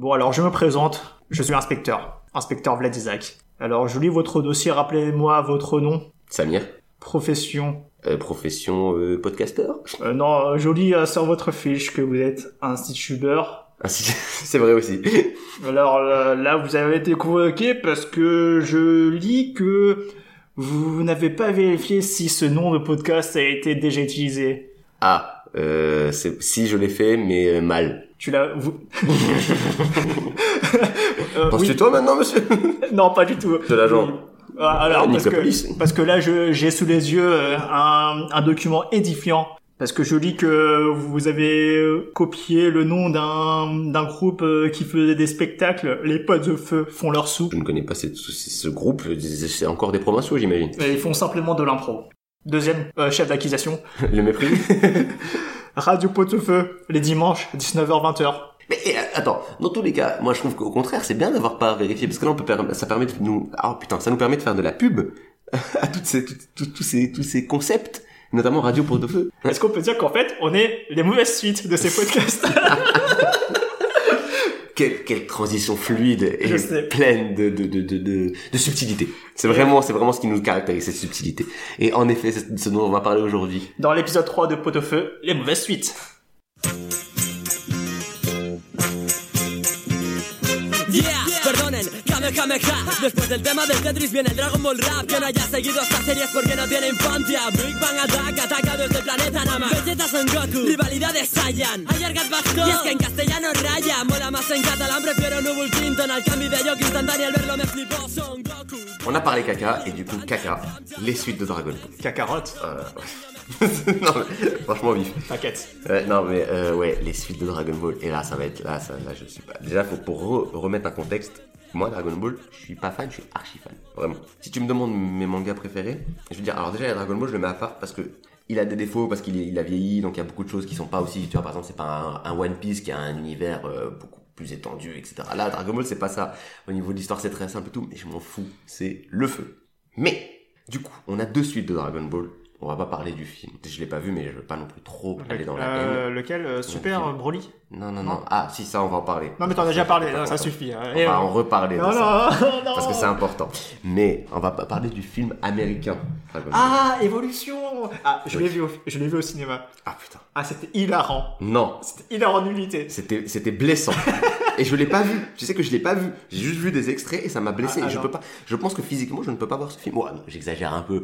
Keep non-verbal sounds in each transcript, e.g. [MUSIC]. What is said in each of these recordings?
Bon, alors je me présente. Je suis inspecteur. Inspecteur Vlad Isaac. Alors, je lis votre dossier. Rappelez-moi votre nom, Samir, profession. euh, profession euh, podcasteur. Euh, non, je lis euh, sur votre fiche que vous êtes instituteur. Ah, [LAUGHS] c'est vrai aussi. Alors euh, là, vous avez été convoqué parce que je lis que vous n'avez pas vérifié si ce nom de podcast a été déjà utilisé. Ah, euh, c'est- si je l'ai fait, mais euh, mal. Tu l'as... Vous... [LAUGHS] Euh, oui. Toi maintenant, monsieur [LAUGHS] Non, pas du tout. De l'agent. Oui. Ah, Alors, Ah, parce, la que, parce que là, j'ai sous les yeux euh, un, un document édifiant. Parce que je lis que vous avez euh, copié le nom d'un d'un groupe qui faisait des spectacles. Les potes de feu font leur sou. Je ne connais pas cette- ce, ce groupe. C'est encore des provinciaux, j'imagine. Ils font simplement de l'impro. Deuxième euh, chef d'accusation. [LAUGHS] Le mépris. [LAUGHS] Radio Pot de Feu, les dimanches, 19h-20h. Mais eh, attends, dans tous les cas, moi je trouve qu'au contraire, c'est bien d'avoir pas vérifié parce que là on peut ça permet de nous ah putain, ça nous permet de faire de la pub [LAUGHS] à toutes ces tout- tout- tous ces tous ces concepts, notamment Radio pour de feu. Est-ce qu'on peut dire qu'en fait, on est les mauvaises suites de ces podcasts? Quelle, quelle transition fluide et pleine de de de de, de, de subtilité. C'est vraiment c'est vraiment ce qui nous caractérise cette subtilité. Et en effet, c'est ce dont on va parler aujourd'hui. Dans l'épisode 3 de Pot de Feu, les mauvaises suites. Kamehameha Después del tema del Tetris viene el Dragon Ball Rap Quien haya seguido esta serie es porque no tiene infancia Big Bang Attack, ataca desde el planeta Nama Vegeta Son Goku, rivalidad de Saiyan Ayer Gat Bastón, y es que en castellano raya On a parlé caca et du coup caca, les suites de Dragon Ball. Cacarotte, Euh, [LAUGHS] non, mais, franchement vif. t'inquiète. Euh, non mais euh, ouais, les suites de Dragon Ball. Et là, ça va être là, ça, là, je suis pas. Déjà, faut pour re- remettre un contexte. Moi, Dragon Ball, je suis pas fan, je suis archi fan, vraiment. Si tu me demandes mes mangas préférés, je veux dire, alors déjà, Dragon Ball, je le mets à part parce que il a des défauts, parce qu'il il a vieilli, donc il y a beaucoup de choses qui sont pas aussi. Tu vois, par exemple, c'est pas un, un One Piece qui a un univers euh, beaucoup plus étendu, etc. Là, Dragon Ball, c'est pas ça. Au niveau de l'histoire, c'est très simple et tout, mais je m'en fous. C'est le feu. Mais, du coup, on a deux suites de Dragon Ball. On va pas parler du film. Je l'ai pas vu, mais je veux pas non plus trop aller dans la haine. Euh, lequel euh, Super Broly Non, non, Non. non. Ah, si, ça, on va en parler. Non mais t'en as déjà parlé, ça suffit. hein. On Et, va euh, en reparler de Non, ça. non, [LAUGHS] non Parce que c'est important. Mais on va pas parler du film américain. Ah, Évolution Ah, je Oui. l'ai vu, au, je l'ai vu au cinéma. Ah, putain. Ah, c'était hilarant. Non, C'était hilarant nullité. c'était c'était blessant. [LAUGHS] et je l'ai pas vu. Tu sais que je l'ai pas vu. J'ai juste vu des extraits et ça m'a blessé. Ah, et je peux pas. Je pense que physiquement, je ne peux pas voir ce film. Ouais, j'exagère un peu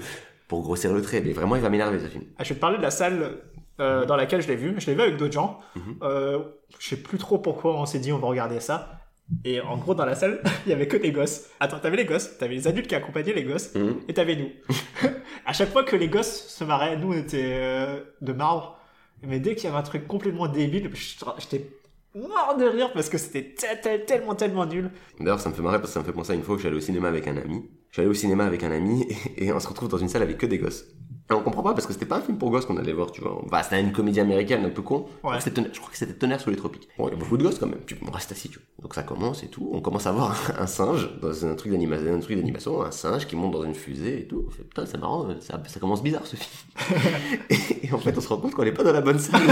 pour grossir le trait, mais vraiment, il va m'énerver ce film. Ah, je vais te parler de la salle euh, dans laquelle je l'ai vu. Je l'ai vu avec d'autres gens. Mhm. Euh, je sais plus trop pourquoi on s'est dit on va regarder ça. Et en gros, dans la salle, [LAUGHS] il y avait que des gosses. Attends, t'avais les gosses, t'avais les adultes qui accompagnaient les gosses, Mhm. et t'avais nous. [LAUGHS] à chaque fois que les gosses se marraient, nous on était euh, de marbre. Mais dès qu'il y avait un truc complètement débile, j'étais mort de rire parce que c'était tel- tel- tellement, tellement nul. D'ailleurs, ça me fait marrer parce que ça me fait penser à une fois où j'allais au cinéma avec un ami. J'allais au cinéma avec un ami [LAUGHS] et, et on se retrouve dans une salle avec que des gosses. Et on comprend pas parce que c'était pas un film pour gosses qu'on allait voir, tu vois. Bah, c'était une comédie américaine un peu con. Je crois Ouais. que c'était Tonnerre- Je crois que c'était Tonnerre sur les tropiques. Bon, il y a beaucoup de gosses quand même. Tu on reste assis, tu vois. Donc ça commence et tout. On commence à voir [LAUGHS] un singe dans un truc d'animation, un truc d'animation, un singe qui monte dans une fusée et tout. On fait, putain, c'est marrant, ça, ça commence bizarre ce film. [LAUGHS] et, et en fait, on se rend compte qu'on est pas dans la bonne salle.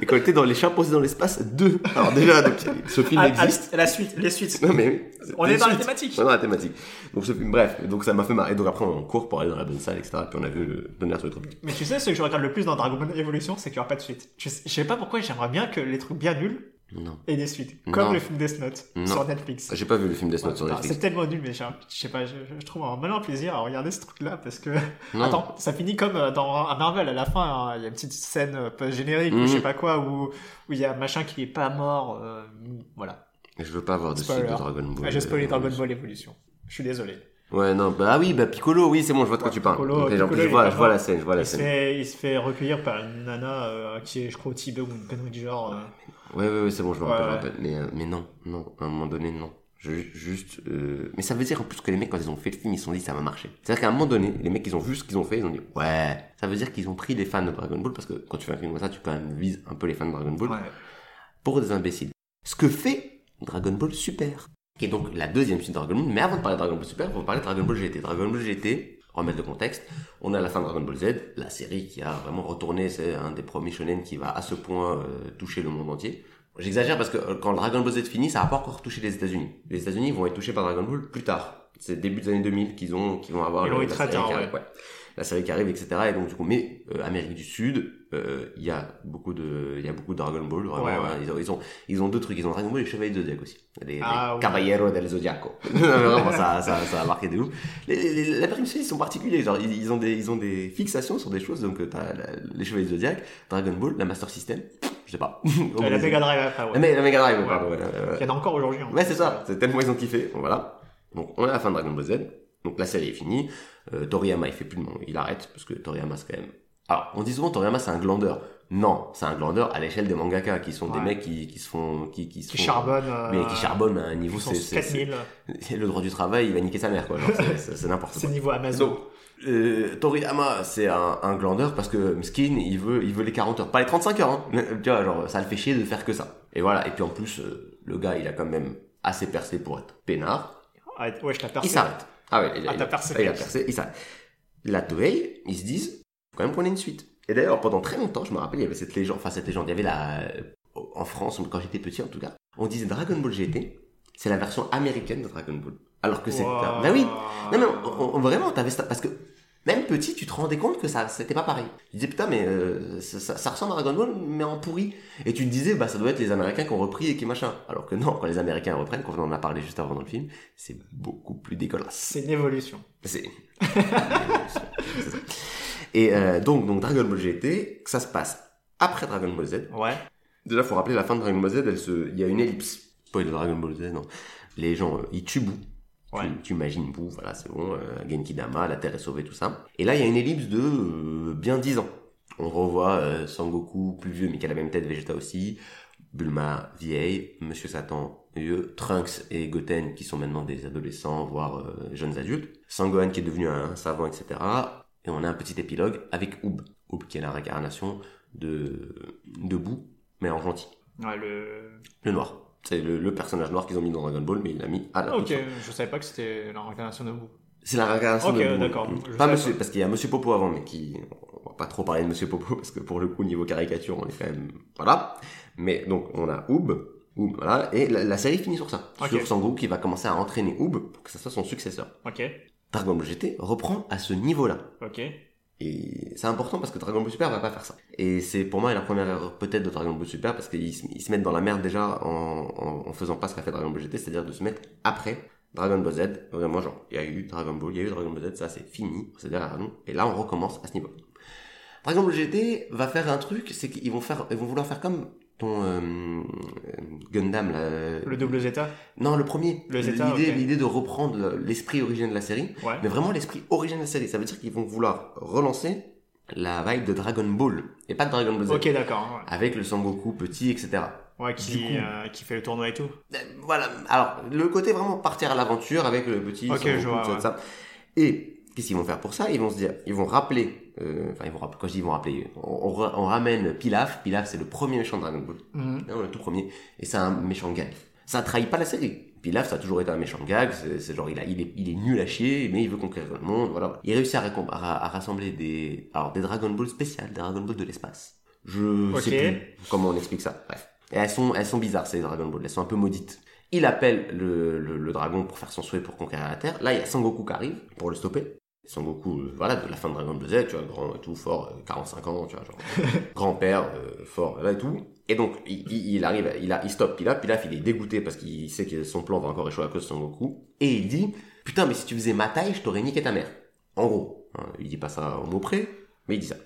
Et était dans les chats posés dans l'espace 2. Alors déjà, donc, ce film Ah, ah, existe. la suite, les suites. Non mais oui. On est dans la thématique. On est dans la thématique. Donc ce film, bref, donc ça m'a fait marrer. Donc après on court pour aller dans la bonne salle, etc. Et puis on a vu le Tonnerre sur les tropiques. Mais tu sais, ce que je regarde le plus dans Dragon Ball Evolution, c'est qu'il n'y aura pas de suite. Je sais, je sais pas pourquoi j'aimerais bien que les trucs bien nuls Non. aient des suites. Comme Non. le film Death Note Non. sur Netflix. J'ai pas vu le film Death Note sur Enfin, Netflix. c'est tellement nul, mais je sais pas, je, je trouve un malin plaisir à regarder ce truc-là parce que. Non. Attends, ça finit comme euh, dans un Marvel à la fin, hein, il y a une petite scène euh, post-générique ou Mhm. je sais pas quoi, où où il y a machin qui est pas mort. euh, voilà. Je veux pas avoir de suite de Dragon Ball. Ah, J'ai spoilé Dragon Ball Evolution. Je suis désolé. Ouais, non, bah ah oui, bah Piccolo, oui, c'est bon, je vois de quoi tu parles. Piccolo, je vois, je vois la scène, je vois la Il se, scène. fait, il se fait recueillir par une nana euh, qui est, je crois, au Tibet ou une connerie du genre. euh. Ouais, ouais, ouais, c'est bon, je me Ouais, rappelle, je ouais. rappelle. Mais, euh, mais non, non, à un moment donné, non. Je, juste, mais ça veut dire en plus que les mecs, quand ils ont fait le film, ils se sont dit ça va marcher. C'est-à-dire qu'à un moment donné, les mecs, ils ont vu ce qu'ils ont fait, ils ont dit ouais. Ça veut dire qu'ils ont pris les fans de Dragon Ball parce que quand tu fais un film comme ça, tu quand même vises un peu les fans de Dragon Ball. Ouais. pour des imbéciles. Ce que fait Dragon Ball Super. Qui est donc la deuxième suite de Dragon Ball. Mais avant de parler de Dragon Ball Super, on va parler de Dragon Ball GT. Dragon Ball GT, remettre le contexte, on a la fin de Dragon Ball Z, la série qui a vraiment retourné, c'est un des premiers shonen qui va à ce point euh, toucher le monde entier. J'exagère parce que euh, quand Dragon Ball Z finit, ça va pas encore toucher les États-Unis. Les États-Unis vont être touchés par Dragon Ball plus tard. C'est début des années 2000 qu'ils ont, qu'ils vont avoir Ils l'ont eu très tard, ouais. ouais. La série qui arrive, etc. Et donc du coup, mais euh, Amérique du Sud, euh, il y a beaucoup de, il y a beaucoup de Dragon Ball. Vraiment, Ouais, ouais. hein. Ils, ont, ils ont, ils ont deux trucs. Ils ont Dragon Ball et les Chevaliers de Zodiac aussi. Les, Ah, les oui. Caballeros del Zodiaco. [LAUGHS] Mais vraiment, ça, ça, ça a marqué de ouf. Les, les, les, l'Amérique du Sud, ils sont particuliers. Genre, ils, ils ont des, ils ont des fixations sur des choses. Donc, euh, t'as la- les Chevaliers de Zodiac, Dragon Ball, la Master System. Je sais pas. Et la [LAUGHS] Mega Drive après, ouais. La, la Mega Drive, Ouais. pardon. ouais, ouais, ouais. Il y en a encore aujourd'hui. hein. Ouais, c'est ça. C'est tellement ils ont kiffé. Voilà. Donc, on est à la fin de Dragon Ball Z. Donc, la série est finie. Euh, Toriyama, il fait plus de monde. Il arrête parce que Toriyama, c'est quand même. Alors, on dit souvent Toriyama, c'est un glandeur. Non, c'est un glandeur à l'échelle des mangaka qui sont des mecs qui, qui se font, qui, qui se Qui font- charbonnent. euh, mais qui charbonnent à un niveau, c'est, c'est, 4000. c'est- le droit du travail, il va niquer sa mère, quoi. C'est, c'est, c'est n'importe C'est quoi. niveau Amazon. Donc, euh, Toriyama, c'est un, un glandeur parce que Skin, il veut, il veut les 40 heures. Pas les 35 heures, hein. Tu vois, genre, ça le fait chier de faire que ça. Et voilà. Et puis en plus, euh, le gars, il a quand même assez percé pour être peinard. Ouais, je t'ai percé. Il s'arrête. Ah ouais, il, Ah, il- percé. il a percé, il s'arrête. La Toei, ils se disent, faut quand même qu'on ait une suite. Et d'ailleurs, pendant très longtemps, je me rappelle, il y avait cette légende, enfin cette légende, il y avait la, en France, quand j'étais petit en tout cas, on disait Dragon Ball GT, c'est la version américaine de Dragon Ball. Alors que c'est, bah oui, non mais on- on- vraiment, t'avais ça, parce que même petit, tu te rendais compte que ça, c'était pas pareil. Tu disais putain, mais euh, ça, ça- ça ressemble à Dragon Ball, mais en pourri. Et tu te disais, bah ça doit être les Américains qui ont repris et qui machin. Alors que non, quand les Américains reprennent, quand on en a parlé juste avant dans le film, c'est beaucoup plus dégueulasse. C'est une évolution. C'est. Et euh, donc, donc Dragon Ball GT, ça se passe après Dragon Ball Z. Ouais. Déjà, faut rappeler la fin de Dragon Ball Z, elle se, il y a une ellipse. Pas de Dragon Ball Z, non. Les gens, euh, ils tuent. Ouais. Tu, imagines Boo, voilà, c'est bon. Euh, Genki Dama, la Terre est sauvée, tout ça. Et là, il y a une ellipse de euh, bien 10 ans. On revoit euh, Sangoku plus vieux, mais qui a la même tête, Vegeta aussi. Bulma vieille, Monsieur Satan vieux, Trunks et Goten qui sont maintenant des adolescents, voire euh, jeunes adultes. Sangohan qui est devenu un savant, etc. Et on a un petit épilogue avec Oob. Oob qui est la réincarnation de, de Boo, mais en gentil. Ouais, le. Le noir. C'est le, le personnage noir qu'ils ont mis dans Dragon Ball, mais il l'a mis à la ok, toute je savais pas que c'était la réincarnation de vous. C'est la réincarnation de Boo. d'accord. Pas monsieur, pas. parce qu'il y a Monsieur Popo avant, mais qui... On va pas trop parler de Monsieur Popo, [LAUGHS] parce que pour le coup, niveau caricature, on est quand même... Voilà. Mais donc, on a Oob. Oob, voilà. Et la, la série finit sur ça. Sur Sangoku qui va commencer à entraîner Oob pour que ça soit son successeur. Ok. Dragon Ball GT reprend à ce niveau-là. Ok. Et c'est important parce que Dragon Ball Super va pas faire ça. Et c'est pour moi la première erreur peut-être de Dragon Ball Super parce qu'ils se, mettent dans la merde déjà en faisant pas ce qu'a fait Dragon Ball GT, c'est-à-dire de se mettre après Dragon Ball Z. Vraiment genre, il y a eu Dragon Ball, il y a eu Dragon Ball Z, ça c'est fini, c'est derrière nous. Et là on recommence à ce niveau. Dragon Ball GT va faire un truc, c'est qu'ils vont faire, ils vont vouloir faire comme ton euh, Gundam là. Le double Zeta Non, le premier. Le Zeta, L'idée, ok. l'idée de reprendre le- l'esprit originel de la série. Ouais. Mais vraiment l'esprit original de la série. Ça veut dire qu'ils vont vouloir relancer la vibe de Dragon Ball. Et pas de Dragon Ball Z. Ok, d'accord. Avec le Sangoku petit, etc. Ouais, ouais qui, coup- euh, qui fait le tournoi et tout. Euh, Voilà. Alors, le côté vraiment partir à l'aventure avec le petit Ok, Sangoku, je vois, tout ça, ouais. ça. Et qu'est-ce qu'ils vont faire pour ça? Ils vont se dire, ils vont rappeler, euh, enfin ils vont rappeler, quand je dis ils vont rappeler, on, on ra- on ramène Pilaf. Pilaf c'est le premier méchant de Dragon Ball. Mhm. Le tout premier. Et c'est un méchant gag. Ça trahit pas la série. Pilaf, ça a toujours été un méchant gag. C'est genre, il, a, il, est, il est nul à chier, mais il veut conquérir le monde. Voilà. Il réussit à, à, à rassembler des, alors, des Dragon Ball spéciales, des Dragon Ball de l'espace. Je sais plus comment on explique ça. Bref. Et elles sont, elles sont bizarres, ces Dragon Ball. Elles sont un peu maudites. Il appelle le, le, le dragon pour faire son souhait pour conquérir la Terre. Là, il y a Sangoku qui arrive pour le stopper. Sangoku, euh, voilà, de la fin de Dragon Ball Z, tu vois, grand et tout, fort, euh, 45 ans, tu vois, genre, [LAUGHS] grand-père, euh, fort, là et tout. Et donc, il, il- il arrive, il, a, il stoppe Pilaf, Pilaf, il est dégoûté parce qu'il sait que son plan va encore échouer à cause de Sangoku. Et il dit, putain, mais si tu faisais ma taille, je t'aurais niqué ta mère. En gros, hein, il dit pas ça au mot près, mais il dit ça.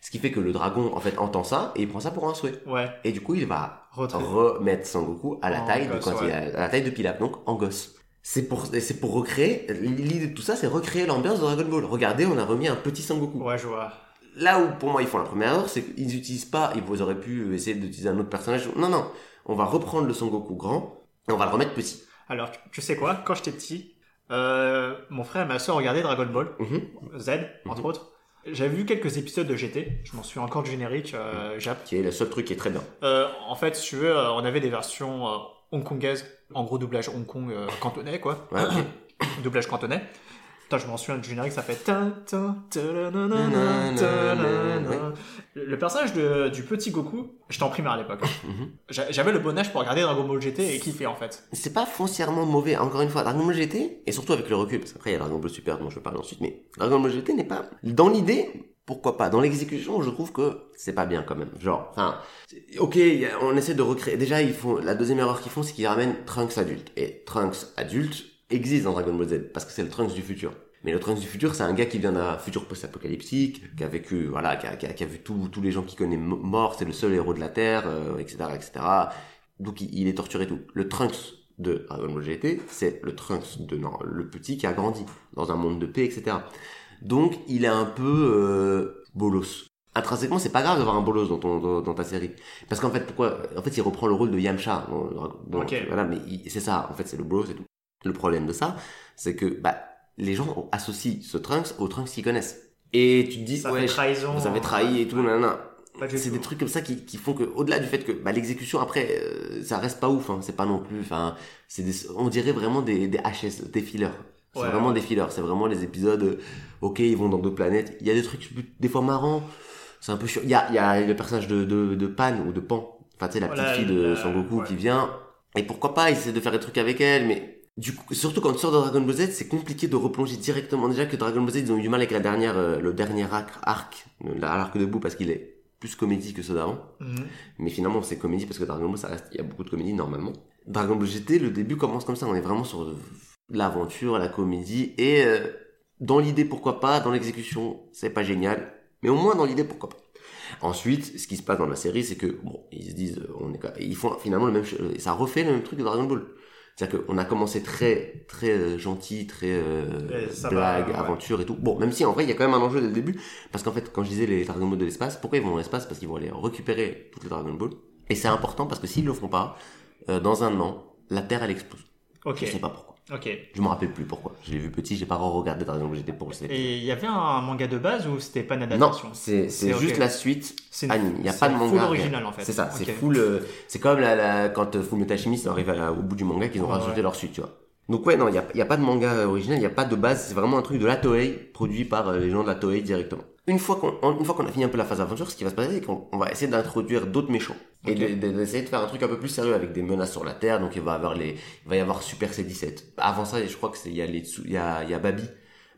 Ce qui fait que le dragon, en fait, entend ça et il prend ça pour un souhait. Ouais. Et du coup, il va Retrait. remettre Sangoku à la taille de gosse, quand il ouais. est à la taille de Pilaf, donc en gosse. C'est pour, c'est pour recréer, l'idée de tout ça, c'est recréer l'ambiance de Dragon Ball. Regardez, on a remis un petit Sangoku. Ouais, je vois. Là où, pour moi, ils font la première erreur, c'est qu'ils n'utilisent pas, ils auraient pu essayer d'utiliser un autre personnage. Non, non. On va reprendre le Sangoku grand, et on va le remettre petit. Alors, tu- sais quoi? Quand j'étais petit, euh, mon frère et ma soeur regardaient Dragon Ball Mhm. Z, entre Mhm. autres. J'avais vu quelques épisodes de GT. Je m'en souviens encore du générique euh, Jap. Qui est le seul truc qui est très bien. Euh, en fait, si tu veux, euh, on avait des versions hongkongaises, en gros doublage Hong Kong euh, cantonais, quoi. Ouais, [COUGHS] doublage cantonais. Putain, je m'en souviens du générique, ça fait. Le personnage de, du petit Goku, j'étais en primaire à l'époque. Mhm. J'a- J'avais le bon âge pour regarder Dragon Ball GT et kiffer en fait. C'est pas foncièrement mauvais. Encore une fois, Dragon Ball GT, et surtout avec le recul, parce qu'après il y a Dragon Ball Super dont je vais parler ensuite, mais Dragon Ball GT n'est pas, dans l'idée, pourquoi pas. Dans l'exécution, je trouve que c'est pas bien quand même. Genre, enfin, ok, on essaie de recréer. Déjà, ils font, la deuxième erreur qu'ils font, c'est qu'ils ramènent Trunks adulte. Et Trunks adulte existe dans Dragon Ball Z, parce que c'est le Trunks du futur. Mais le Trunks du futur, c'est un gars qui vient d'un futur post-apocalyptique, qui a vécu, voilà, qui a, qui a- vu tous les gens qu'il connaît mo- morts, c'est le seul héros de la Terre, euh, etc., etc. Donc il, il est torturé et tout. Le Trunks de Dragon Ball GT, c'est le Trunks de non, le petit qui a grandi dans un monde de paix, etc. Donc il est un peu euh, bolos. Intrinsèquement, c'est pas grave d'avoir un bolos dans, ton, dans, dans ta série. Parce qu'en fait, pourquoi En fait, il reprend le rôle de Yamcha. dans- dans- Ok. Voilà, mais c'est ça. En fait, c'est le bolos et tout. Le problème de ça, c'est que bah, les gens associent ce Trunks au Trunks qu'ils connaissent. Et tu te dis, Ça ouais, fait trahison. vous avez trahi et tout, nanana. C'est des trucs comme ça qui, qui font que, au-delà du fait que bah, l'exécution après, euh, ça reste pas ouf. Hein, c'est pas non plus. Enfin, c'est des, on dirait vraiment des, des HS, des fillers. C'est Ouais, vraiment ouais. des fillers. C'est vraiment les épisodes. euh, ok, ils vont dans deux planètes. Il y a des trucs des fois marrants. C'est un peu chiant. Il y a, il y a le personnage de, de, de Pan ou de Pan. Enfin, tu sais, la petite Voilà, fille de Son Goku ouais. qui vient. Et pourquoi pas essayer de faire des trucs avec elle, mais du coup, surtout quand tu sors de Dragon Ball Z, c'est compliqué de replonger directement. Déjà que Dragon Ball Z, ils ont eu du mal avec la dernière, euh, le dernier arc, arc l'arc de bout parce qu'il est plus comédie que ceux d'avant. Mhm. Mais finalement, c'est comédie parce que Dragon Ball, ça reste, il y a beaucoup de comédie normalement. Dragon Ball GT, le début commence comme ça. On est vraiment sur l'aventure, la comédie et euh, dans l'idée, pourquoi pas. Dans l'exécution, c'est pas génial, mais au moins dans l'idée, pourquoi pas. Ensuite, ce qui se passe dans la série, c'est que bon, ils se disent, euh, on est, ils font finalement le même, et ça refait le même truc que Dragon Ball. C'est-à-dire qu'on a commencé très, très euh, gentil, très euh, ça blague, va, ouais. aventure et tout. Bon, même si en vrai, il y a quand même un enjeu dès le début, parce qu'en fait, quand je disais les Dragon Ball de l'espace, pourquoi ils vont dans l'espace? Parce qu'ils vont aller récupérer toutes les Dragon Ball. Et c'est important parce que s'ils le font pas, euh, dans un an, la Terre elle explose. Ok. Je sais pas pourquoi. Ok. Je me rappelle plus pourquoi. Je l'ai vu petit, j'ai pas regardé Dragon Ball GT pour le. Et il y avait un manga de base ou c'était pas une Non, adaptation c'est c'est juste la suite C'est une- anime. Il y a c'est pas de manga. full rien. original, en fait. C'est ça, c'est full. euh, c'est comme la, la, quand euh, Fullmetal Alchemist à la- au bout du manga qu'ils ont Ouais, rajouté ouais. leur suite, tu vois. Donc ouais, non, il y a, y a pas de manga original, il y a pas de base. C'est vraiment un truc de la Toei produit par euh, les gens de la Toei directement. Une fois qu'on en- une fois qu'on a fini un peu la phase aventure, ce qui va se passer, c'est qu'on on va essayer d'introduire d'autres méchants et Ok. de- de- d'essayer de faire un truc un peu plus sérieux avec des menaces sur la Terre. Donc il va y avoir les, il va y avoir Super C17. Avant ça, je crois que c'est il y a les il y a il y a Babi.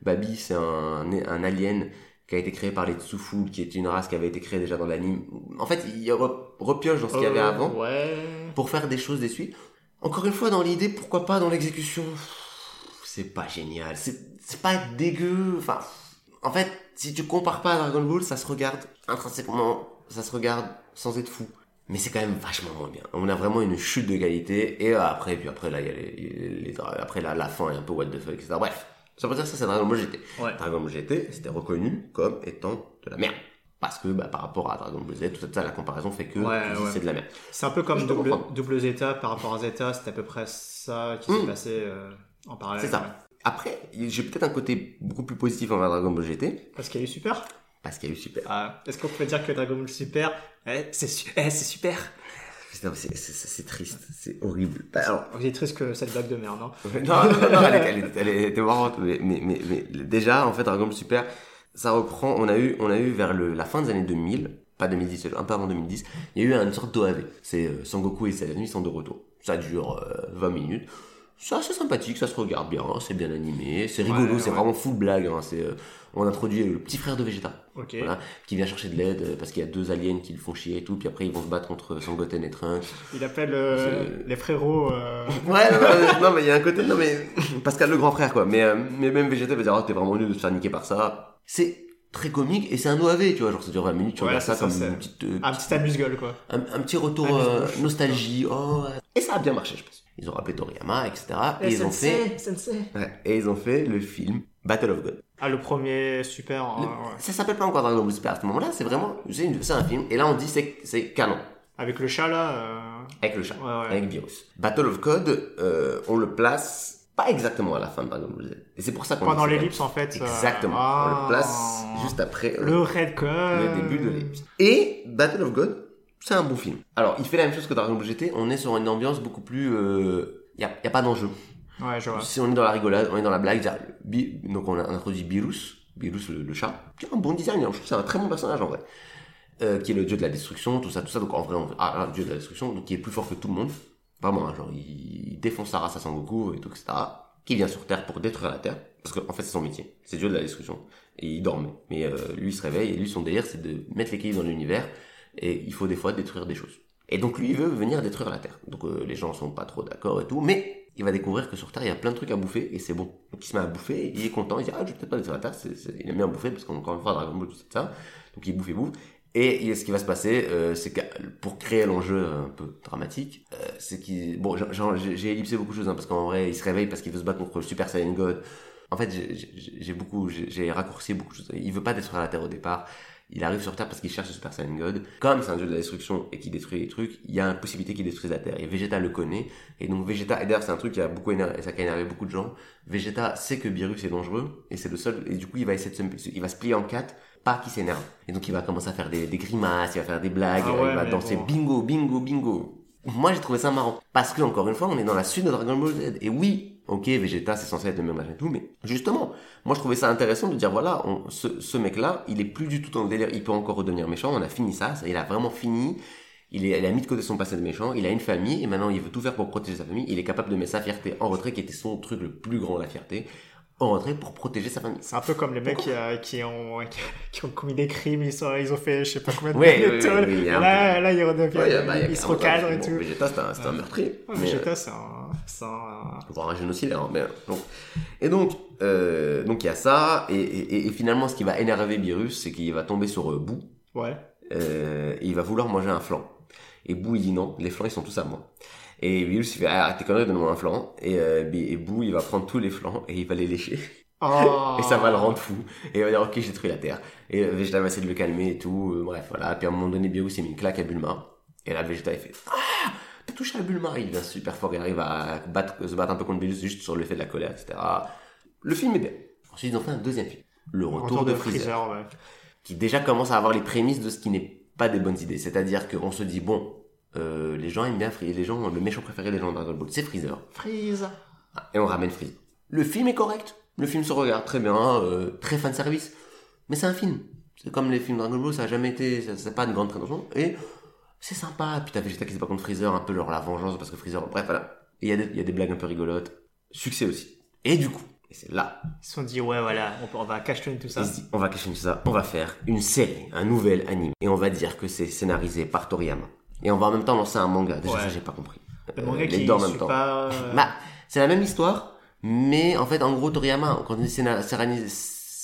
Babi, c'est un, un alien qui a été créé par les Tsuful, qui est une race qui avait été créée déjà dans l'anime. En fait, il re- repioche dans ce qu'il y avait Euh, avant Ouais. pour faire des choses des suites. Encore une fois, dans l'idée, pourquoi pas dans l'exécution? C'est pas génial. C'est c'est pas dégueu. Enfin, en fait, si tu compares pas à Dragon Ball, ça se regarde intrinsèquement, ça se regarde sans être fou. Mais c'est quand même vachement moins bien. On a vraiment une chute de qualité. Et euh, après, puis après, là, il y a les, après, là, la fin est un peu what the fuck, etc. Bref. Ça veut dire que ça, c'est Dragon Ball GT. Ouais. Dragon Ball GT, c'était reconnu comme étant de la merde. Parce que, bah, par rapport à Dragon Ball Z, tout ça, la comparaison fait que Ouais, ouais. c'est de la merde. C'est un peu comme double, Zeta par rapport à Zeta, c'était à peu près ça qui s'est Mm. passé euh, en parallèle. C'est ça. Après, j'ai peut-être un côté beaucoup plus positif envers Dragon Ball GT, Parce qu'il y a eu Super? parce qu'il y a eu Super. Ah, Est-ce qu'on peut dire que Dragon Ball Super, eh, c'est su- eh, super? C'est triste, c'est horrible. Bah, Alors, Vous êtes triste que cette blague de merde, non non, non, non, non, elle, était- elle elle était marrante, mais, mais, mais, mais déjà, en fait, Dragon Ball Super, ça reprend, on a eu, on a eu vers le, la fin des années 2000, pas 2010, un peu avant 2010, il y a eu une sorte d'OAV. C'est euh, Sangoku et amis sont de retour. Ça dure euh, 20 minutes. C'est assez sympathique, ça se regarde bien, c'est bien animé, c'est rigolo, Ouais, c'est ouais. vraiment full blague. Hein, c'est, euh, on introduit le petit frère de Vegeta. Voilà, qui vient chercher de l'aide euh, parce qu'il y a deux aliens qui le font chier et tout, puis après ils vont se battre contre Sangoten et Trunks. Il appelle euh, C'est- les frérots. [LAUGHS] Ouais, non, mais il y a un côté, non mais Pascal le grand frère quoi, mais, mais même Vegeta va dire oh, t'es vraiment nul de te faire niquer par ça. C'est très comique et c'est un OAV, tu vois, genre ça dure 20 minutes, tu Ouais, regardes ça c'est ça, comme c'est- une petite, un petit amuse-gueule, quoi. un, un petit retour nostalgie, oh, et ça a bien marché je pense. Ils ont rappelé Toriyama, etc. Et, ils ont fait, ouais, et ils ont fait le film Battle of God. Ah, le premier Super. Le- euh, ouais. Ça s'appelle pas encore Dragon Ball Super à ce moment-là, c'est vraiment, c'est un film, et là on dit c'est c'est canon. Avec le chat, là. euh, Avec le chat, Ouais, ouais. avec Virus. Battle of Code, euh, on le place pas exactement à la fin de Dragon Ball Z. Et c'est pour ça qu'on Pendant l'ellipse, en fait. euh, Exactement. ah. On le place juste après euh, Le Red Code. le début de l'ellipse. Et Battle of God, c'est un bon film. Alors, il fait la même chose que Dragon Ball GT. On est sur une ambiance beaucoup plus. Il y, a, y a pas d'enjeu. Ouais, je vois. Si on est dans la rigolade, on est dans la blague, donc on a introduit Beerus, Beerus le, le chat, qui est un bon design, hein, je trouve que c'est un très bon personnage en vrai, euh, qui est le dieu de la destruction, tout ça, tout ça, donc en vrai, on, ah, le dieu de la destruction, donc qui est plus fort que tout le monde, vraiment, hein, genre il, il défonce sa race à Sangoku et tout, etc., qui vient sur Terre pour détruire la Terre, parce qu'en fait c'est son métier, c'est le dieu de la destruction, et il dormait, mais euh, lui il se réveille, et lui son délire c'est de mettre l'équilibre dans l'univers, et il faut des fois détruire des choses. Et donc lui il veut venir détruire la Terre, donc euh, les gens sont pas trop d'accord et tout, mais il va découvrir que sur Terre, il y a plein de trucs à bouffer et c'est bon. Donc il se met à bouffer, il est content, il dit ah je vais peut-être pas détruire la Terre, il aime bien bouffer parce qu'encore une fois Dragon Ball tout ça. Donc il bouffe et bouffe. Et ce qui va se passer, euh, c'est que pour créer l'enjeu un peu dramatique, euh, c'est qu'il bon j'ai- ellipsé beaucoup de choses hein, parce qu'en vrai il se réveille parce qu'il veut se battre contre le Super Saiyan God. En fait j'ai- beaucoup j'ai raccourci beaucoup de choses. Il veut pas détruire la Terre au départ. Il arrive sur Terre parce qu'il cherche le Super Saiyan God. Comme c'est un dieu de la destruction et qui détruit les trucs, il y a une possibilité qu'il détruise la Terre. Et Vegeta le connaît. Et donc Vegeta, et d'ailleurs c'est un truc qui a beaucoup énervé, ça qui a énervé beaucoup de gens. Vegeta sait que Beerus est dangereux et c'est le seul. Et du coup il va essayer de se, il va se plier en quatre, pas qu'il s'énerve. Et donc il va commencer à faire des, des grimaces, il va faire des blagues, Ah ouais, il va danser bon. bingo, bingo, bingo. Moi j'ai trouvé ça marrant parce que encore une fois on est dans la suite de Dragon Ball Z et oui ok Vegeta c'est censé être le même âge et tout mais justement moi je trouvais ça intéressant de dire voilà on, ce, ce mec là il est plus du tout dans le délire il peut encore redevenir méchant on a fini ça, ça il a vraiment fini il, est, il a mis de côté son passé de méchant, il a une famille et maintenant il veut tout faire pour protéger sa famille. Il est capable de mettre sa fierté en retrait, qui était son truc le plus grand, la fierté, en retrait pour protéger sa famille. C'est un peu comme les mecs qui, euh, qui ont, [LAUGHS] qui ont commis des crimes, ils, sont, ils ont fait je sais pas combien de Ouais, oui, Et un là, là, ils redeviennent, bah, ils se recadrent et bon, tout. Vegeta c'est un, c'est un meurtrier. Ouais, mais, Vegeta, c'est un, c'est un, voire un génocidaire. hein, mais, donc. Et donc, euh, donc il y a ça, et, et, et finalement, ce qui va énerver Beerus, c'est qu'il va tomber sur euh, Boo, ouais. et il va vouloir manger un flan. Et Boo, il dit non, les flans, ils sont tous à moi. Et Beerus, il fait, ah, tes conneries, donne-moi un flan. Et, euh, et Boo, il va prendre tous les flans, et il va les lécher. Oh. [LAUGHS] Et ça va le rendre fou. Et il va dire, ok, j'ai détruit la Terre. Et euh, Vegeta va essayer de le calmer et tout. euh, bref, voilà. Puis à un moment donné, Beerus, il met une claque à Bulma. Et là, Vegeta, il fait, ah, t'as touché à Bulma. Il devient super fort. Il arrive à battre, se battre un peu contre Beerus juste sur le fait de la colère, etc. Le film est bien. Ensuite, ils ont fait un deuxième film. Le retour, de, Freezer. ouais. Qui déjà commence à avoir les prémices de ce qui n'est pas des bonnes idées. C'est-à-dire qu'on se dit, bon, euh, les gens aiment bien Freezer. Les gens, le méchant préféré des gens de Dragon Ball, c'est Freezer. Freeze. Et on ramène Freezer. Le film est correct. Le film se regarde très bien, euh, très fan service. Mais c'est un film. C'est comme les films Dragon Ball, ça a jamais été, ça- c'est pas une grande prétention. Et c'est sympa. Puis t'as Vegeta qui se bat contre Freezer, un peu genre la vengeance parce que Freezer, bref, voilà. Et il y, a des- il y a des blagues un peu rigolotes. Succès aussi. Et du coup, et c'est là, Ils se sont dit, ouais, voilà, on, peut- on va cacher tout ça. on va cacher tout ça, on va faire une série, un nouvel anime. Et on va dire que c'est scénarisé par Toriyama. Et on va en même temps lancer un manga. Déjà, Ouais. ça, j'ai pas compris. Le Euh, manga les qui deux en même temps. pas. euh, Bah, c'est la même histoire, mais en fait, en gros, Toriyama, quand il scénar-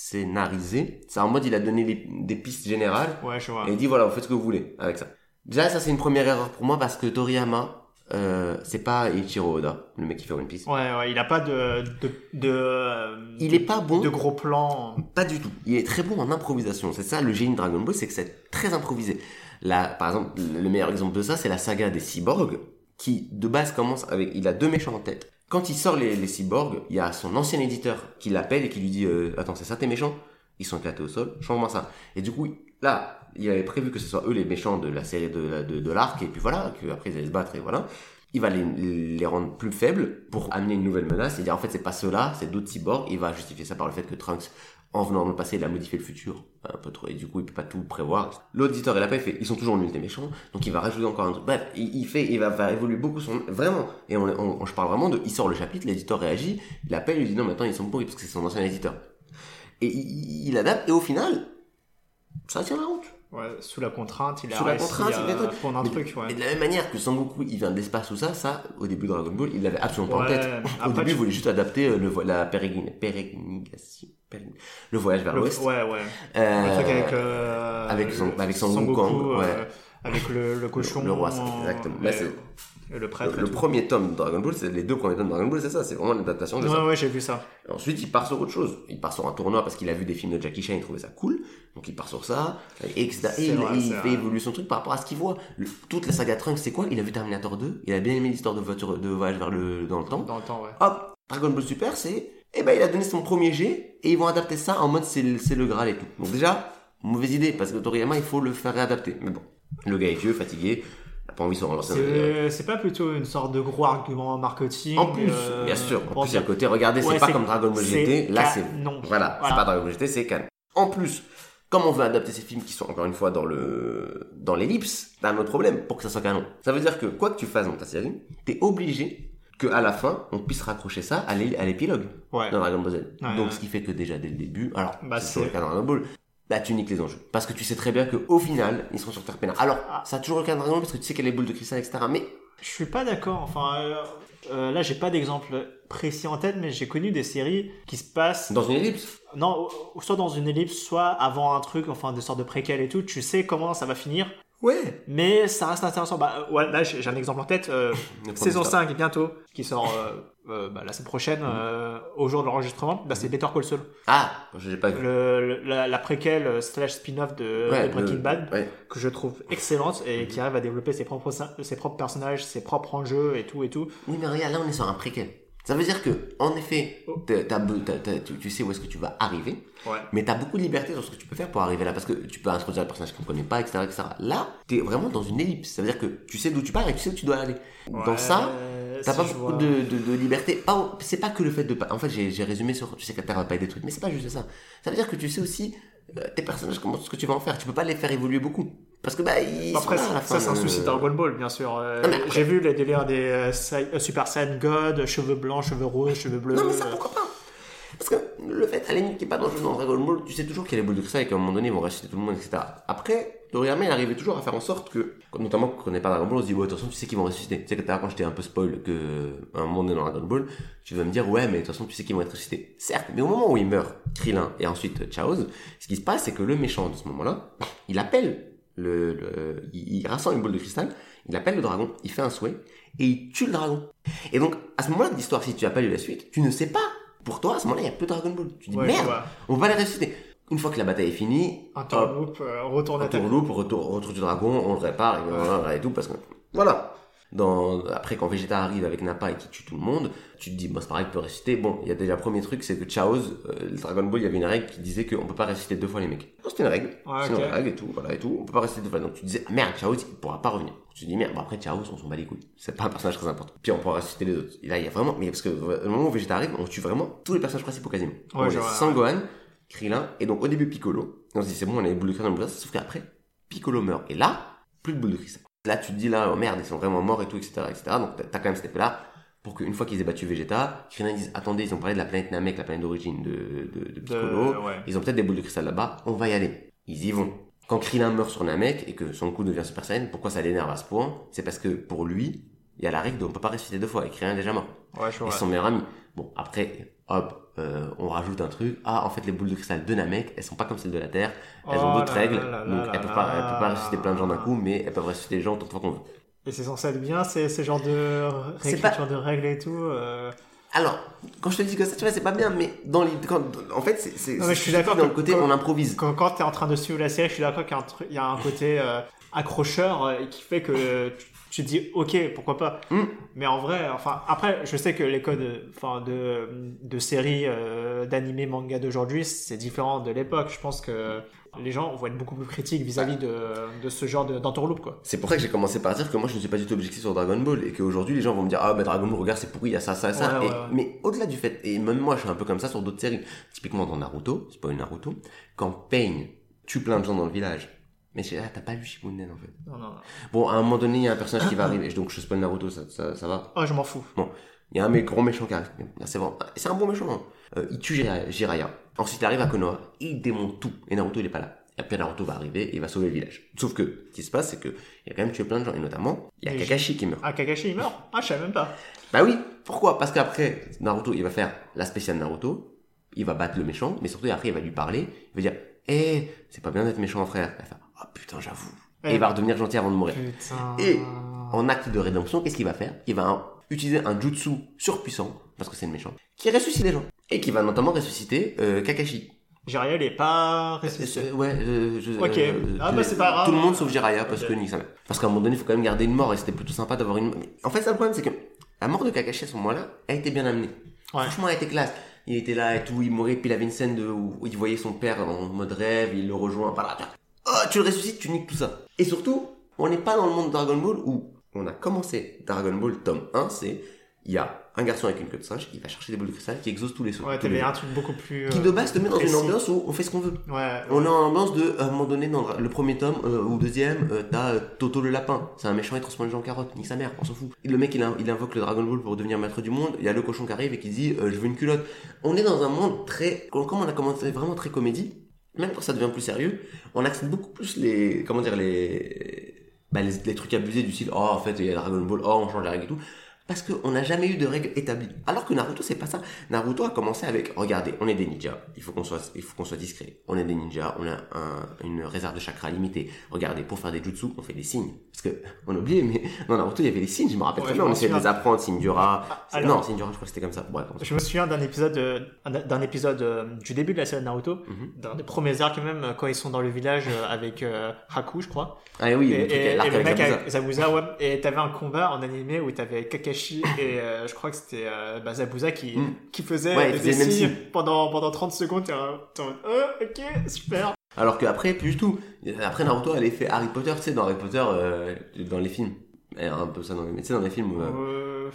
scénarisé, c'est en mode il a donné les- des pistes générales Ouais, je vois. et il dit voilà, vous faites ce que vous voulez avec ça. Déjà, ça c'est une première erreur pour moi parce que Toriyama, euh, c'est pas Ichiro Oda, le mec qui fait One Piece. Ouais, ouais, il a pas de, de, de, euh, Il est pas bon, de gros plans. pas du tout. Il est très bon en improvisation. C'est ça le génie de Dragon Ball, c'est que c'est très improvisé. Par exemple, le meilleur exemple de ça, c'est la saga des cyborgs, qui de base commence avec, il a deux méchants en tête. Quand il sort les, les cyborgs, il y a son ancien éditeur qui l'appelle et qui lui dit, euh, attends, c'est ça tes méchants? Ils sont éclatés au sol, change-moi ça. Et du coup, là, il avait prévu que ce soit eux les méchants de la série de, de, de l'arc, et puis voilà, qu'après ils allaient se battre, et voilà. Il va les, les rendre plus faibles pour amener une nouvelle menace et dire en fait c'est pas ceux-là, c'est d'autres cyborgs. Il va justifier ça par le fait que Trunks, en venant dans le passé, il a modifié le futur un peu trop et du coup il peut pas tout prévoir. L'auditeur il a pas fait, ils sont toujours nuls les méchants, donc il va rajouter encore un truc. Bref, il, fait, il va faire évoluer beaucoup son vraiment. Et on, je parle vraiment de, il sort le chapitre, l'éditeur réagit, il appelle, il lui dit non maintenant ils sont pourris parce que c'est son ancien éditeur. Et il, il adapte et au final, ça tient la route. Ouais, sous la contrainte, il a Sous la contrainte, à il tout. prendre un Mais- truc, ouais. Et de la même manière que Sangoku, il vient de l'espace ou ça, ça, au début de Dragon Ball, il l'avait absolument pas en tête. Au début, tu- il voulait juste adapter euh, le, la pérégrin- pérégrinations- pérégrin- le voyage vers Le- l'ouest. ouais, ouais. Euh, Le truc avec, euh, avec Son- le- avec euh, ouais. avec le, le cochon. le roi, ça, euh, exactement. et le prêtre. le, et le tout. premier tome de Dragon Ball, c'est les deux premiers tomes de Dragon Ball, c'est ça, c'est vraiment l'adaptation de ça. Ouais, ouais, j'ai vu ça. Et Ensuite, il part sur autre chose. Il part sur un tournoi parce qu'il a vu des films de Jackie Chan, il trouvait ça cool. Donc il part sur ça, et, il, vrai, fait évoluer son truc par rapport à ce qu'il voit. Le- toute la saga Trunks, c'est quoi? Il a vu Terminator 2, il a bien aimé l'histoire de voiture de voyage vers le dans le temps. Dans le temps, ouais. Hop, Dragon Ball Super, c'est eh ben il a donné son premier G et ils vont adapter ça en mode c'est le, c'est le Graal et tout. Donc déjà, mauvaise idée parce que Toriyama, il faut le faire réadapter. Mais bon, le gars est vieux, fatigué, pas envie de se relancer dans les- C'est pas plutôt une sorte de gros argument marketing En plus, euh, bien sûr. En plus, il y a dire- le côté, regardez, Ouais, c'est pas comme Dragon Ball GT. Là, c'est. non. Voilà, c'est Voilà. pas Dragon Ball GT, c'est canon. En plus, comme on veut adapter ces films qui sont encore une fois dans le dans l'ellipse, t'as un autre problème pour que ça soit canon. Ça veut dire que quoi que tu fasses dans ta série, t'es obligé que à la fin, on puisse raccrocher ça à l'é- à l'épilogue Ouais. dans Dragon Ball Z. Ouais, Donc, ouais. ce qui fait que déjà dès le début, alors Bah, c'est le cas dans Dragon Ball. Là, tu niques les enjeux. Parce que tu sais très bien que au final, ils seront sur Terre Peinard. Alors, ça a toujours Dragon Ball parce que tu sais a les boules de cristal, etc. Mais Je suis pas d'accord. Enfin, euh, euh, là, j'ai pas d'exemple précis en tête, mais j'ai connu des séries qui se passent, dans une ellipse, non, soit dans une ellipse, soit avant un truc, enfin, des sortes de préquels et tout. Tu sais comment ça va finir, ouais. mais ça reste intéressant. Bah, euh, ouais, là, j'ai un exemple en tête. euh, [LAUGHS] saison 5 bientôt, qui sort euh, euh, bah, la semaine prochaine, euh, au jour de l'enregistrement. Bah, c'est Better Call Saul, Ah, je l'ai pas vu. le, le- la, la préquelle slash spin-off de, Ouais, de Breaking le- Bad. ouais. que je trouve excellente et qui arrive à développer ses propres, ses propres personnages, ses propres enjeux et tout et tout. Oui, mais regarde, là, on est sur un préquel. Ça veut dire que, en effet, Oh. t'as- t'as be- t'as- t'as- tu, tu sais où est-ce que tu vas arriver, Ouais. mais t'as beaucoup de liberté sur ce que tu peux faire pour arriver là, parce que tu peux introduire un personnage qu'on ne connaît pas, etc., etc. Là, t'es vraiment dans une ellipse. Ça veut dire que tu sais d'où tu pars et tu sais où tu dois aller. Dans ça, T'as pas beaucoup de, de, de liberté. Pas, c'est pas que le fait de pas. En fait, j'ai, j'ai résumé sur. Tu sais que la Terre va pas être détruite, mais c'est pas juste ça. Ça veut dire que tu sais aussi tes personnages, comment ce que tu vas en faire. Tu peux pas les faire évoluer beaucoup. Parce que bah, ils Après, sont là ça, c'est un souci Dragon Ball, bien sûr. Euh, après- J'ai vu les délires des euh, euh, Super Saiyan God, cheveux blancs, cheveux roses, cheveux bleus. Non, mais ça, pourquoi pas Parce que le fait, à la limite, qu'il n'y ait pas d'enjeu dans Dragon Ball, tu sais toujours qu'il y a les boules de cristal et qu'à un moment donné, ils vont ressusciter tout le monde, etc. Après, Toriyama, il arrivait toujours à faire en sorte que, notamment quand on n'est pas Dragon Ball, on se dit, ouais, attention, tu sais qu'ils vont ressusciter. Tu sais que à l'heure, quand j'étais un peu spoil que, à un moment donné dans Dragon Ball, tu vas me dire, ouais, mais de toute façon, tu sais qu'ils vont être ressuscités. Certes, mais au moment où il meurt, Krillin et ensuite Chaoz, ce qui se passe, c'est que le méchant de ce moment-là, il appelle le, le- il, rassemble une boule de cristal, il appelle le dragon, il fait un souhait, et il tue le dragon. Et donc, à ce moment-là de l'histoire, si tu lu la suite, tu ne sais pas. Pour toi, à ce moment-là, il n'y a plus Dragon Ball. Tu dis, ouais, merde, on va les ressusciter. Une fois que la bataille est finie, Un hop, tourloop, euh, retourne un tourloupe, retour, retour du dragon, on le répare, et, voilà, et tout, parce que, voilà. Dans, après, quand Vegeta arrive avec Nappa et qui tue tout le monde, tu te dis, bon, c'est pareil, il peut ressusciter. Bon, il y a déjà, premier truc, c'est que Chaoz, euh, le Dragon Ball, il y avait une règle qui disait qu'on peut pas ressusciter deux fois les mecs. Non, c'était une règle. Ouais, c'est une règle et tout, voilà, et tout. On peut pas ressusciter deux fois. Donc, tu disais, merde, Chaoz, il pourra pas revenir. Tu te dis, merde, bon, après, Chaoz, on s'en bat les couilles. C'est pas un personnage très important. Puis, on pourra ressusciter les autres. Et là, il y a vraiment, mais parce que, au moment où Vegeta arrive, on tue vraiment tous les personnages principaux quasiment. Ouais, on je est vois. sans Gohan, Krillin, et donc, au début, Piccolo. Et on se dit, c'est bon, on a les boules de cristal le sauf qu'après, Piccolo meurt. Et là, plus de boules de cristal. Là, tu te dis là, oh merde, ils sont vraiment morts et tout, etc., etc. Donc, t'as- quand même cet effet-là pour qu'une fois qu'ils aient battu Vegeta, Krillin dise, attendez, ils ont parlé de la planète Namek, la planète d'origine de, de, de Piccolo. De- ouais. Ils ont peut-être des boules de cristal là-bas, on va y aller. Ils y vont. Quand Krillin meurt sur Namek et que son coup devient Super Saiyan, pourquoi ça l'énerve à ce point? C'est parce que pour lui, il y a la règle de on peut pas ressusciter deux fois et Krillin est déjà mort. Ouais, je Et son meilleur ami. Bon, après, hop, euh, on rajoute un truc. Ah, en fait, les boules de cristal de Namek, elles sont pas comme celles de la Terre. Elles ont d'autres règles. donc, elles peuvent pas, elles peuvent pas ressusciter plein de gens d'un coup, mais elles peuvent ressusciter les gens autant de fois qu'on veut. Et c'est censé être bien, ces, ces genres de réécriture de règles et tout. euh, Alors, quand je te dis que ça, tu vois, c'est pas bien, mais dans les, quand, en fait, c'est, je suis d'accord dans le côté, quand- on improvise. Quand, quand tu es en train de suivre la série, je suis d'accord qu'il y y a un côté euh, accrocheur euh, qui fait que tu, tu te dis ok, pourquoi pas. Mm. Mais en vrai, enfin, après, je sais que les codes enfin, de, de séries, euh, d'animés, manga d'aujourd'hui, c'est différent de l'époque. Je pense que les gens vont être beaucoup plus critiques vis-à-vis de, de ce genre de- d'entourloupe, quoi. C'est pour ça que j'ai commencé par dire que moi je ne suis pas du tout objectif sur Dragon Ball et qu'aujourd'hui les gens vont me dire ah mais Dragon Ball regarde c'est pourri il y a ça ça ça Ouais, Et- ouais, ouais. mais au-delà du fait et même moi je suis un peu comme ça sur d'autres séries typiquement dans Naruto c'est pas une Naruto quand Pain tue plein de gens dans le village mais ah t'as pas vu Shippuden en fait. Non, non, non. bon à un moment donné il y a un personnage qui va arriver. Donc je spoil Naruto ça, ça, ça va. Oh, je m'en fous. il y a un mec gros méchant qui arrive. C'est vraiment c'est un bon méchant hein. Euh, il tue Jiraiya, ensuite il arrive à Konoha. Il démonte tout. Et Naruto il est pas là. Et après Naruto va arriver et il va sauver le village. Sauf que ce qui se passe c'est que il a quand même tué plein de gens. Et notamment il y a Et Kakashi qui meurt. Ah, Kakashi, il meurt Ah, je savais même pas. bah oui, pourquoi? Parce qu'après, Naruto, il va faire la spéciale Naruto, il va battre le méchant, mais surtout après, il va lui parler, il va dire Eh, c'est pas bien d'être méchant, frère. Il va faire Oh putain, j'avoue. Et il va redevenir gentil avant de mourir. Putain. Et en acte de rédemption, qu'est-ce qu'il va faire? Il va utiliser un jutsu surpuissant, parce que c'est le méchant, qui ressuscite les gens. Et qui va notamment ressusciter euh, Kakashi. Jiraiya, il est pas ressuscité. Euh, ouais, euh, je- Ok. euh, Ah, je- bah, c'est pas grave. Tout le monde sauf Jiraiya, parce Ok. que nique mère. Parce qu'à un moment donné, il faut quand même garder une mort, et c'était plutôt sympa d'avoir une. En fait, ça le problème, c'est que la mort de Kakashi à ce moment-là a été bien amenée. Ouais. Franchement, elle était classe. Il était là et tout, il mourait, puis il avait une scène de, où il voyait son père en mode rêve, il le rejoint, voilà. Oh, tu le ressuscites, tu niques tout ça. Et surtout, on n'est pas dans le monde de Dragon Ball où on a commencé Dragon Ball tome 1, c'est il y a un garçon avec une queue de singe qui va chercher des boules de cristal qui exauce tous les sauts. Ouais, t'avais un truc beaucoup plus. Qui de base te met dans une ambiance où on fait ce qu'on veut. Ouais. On est en ambiance de, à un moment donné, dans le premier tome euh, ou deuxième, euh, t'as euh, Toto le lapin. C'est un méchant, il transforme les gens en carottes. Nique sa mère, on s'en fout. Le mec, il, il invoque le Dragon Ball pour devenir maître du monde. Il y a le cochon qui arrive et qui dit, euh, je veux une culotte. On est dans un monde très, comme on a commencé vraiment très comédie, même quand ça devient plus sérieux, on accepte beaucoup plus les, comment dire, les, bah, les, trucs abusés du style, oh, en fait, il y a Dragon Ball, oh, on change les règles et tout. Parce qu'on n'a jamais eu de règles établies. Alors que Naruto, c'est pas ça. Naruto a commencé avec, regardez, on est des ninjas. Il faut qu'on soit, il faut qu'on soit discret. On est des ninjas. On a un- une réserve de chakra limitée. Regardez, pour faire des jutsu, on fait des signes. Parce que, on oublié, mais dans Naruto, il y avait les signes. Je me rappelle Ouais, très bien. On essayait de les apprendre. Signe alors- non, signe je crois que c'était comme ça. Ouais, comme ça. Je me souviens d'un épisode, euh, d'un épisode euh, du début de la série de Naruto, Mhm. d'un des premiers arcs même, euh, quand ils sont dans le village euh, avec euh, Haku, je crois. Ah oui, et, le truc, et- le avec mec Zabuza. avec Zabuza, ouais. Et t'avais un combat en animé où t'avais Kakashi et euh, je crois que c'était euh, bah, Zabuza qui, Mm. qui faisait Ouais, des signes pendant, pendant 30 secondes. T'es en oh, ok, super. Alors qu'après, plus du tout. Après, Naruto, elle a fait Harry Potter, tu sais, dans Harry Potter, euh, dans les films. Et un peu ça dans les, mais tu sais, dans les films où, Euh,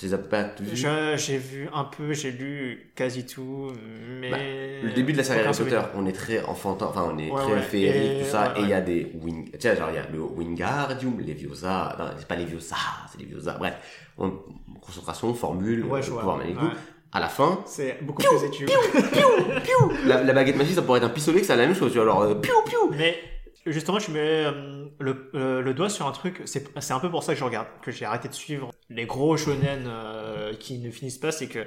tu les as pas tous vus. je- j'ai vu un peu, j'ai lu quasi tout, mais. Bah, Le début de la série Harry Potter, on est très enfantin, enfin on est Ouais, très ouais. féerique, Et- tout ça, ouais, et il y a des wing, tu sais, genre il y a le Wingardium, Leviosa, non, c'est pas Leviosa, c'est Leviosa, bref, on, concentration, formule, euh, pouvoir manier tout. À la fin, C'est beaucoup plus étudié. la, la baguette magique, ça pourrait être un pistolet, que c'est la même chose, tu vois, alors, euh, piou, piou. Mais justement, je mets euh, le, euh, le doigt sur un truc. C'est c'est un peu pour ça que je regarde, que j'ai arrêté de suivre les gros shonen euh, qui ne finissent pas. C'est que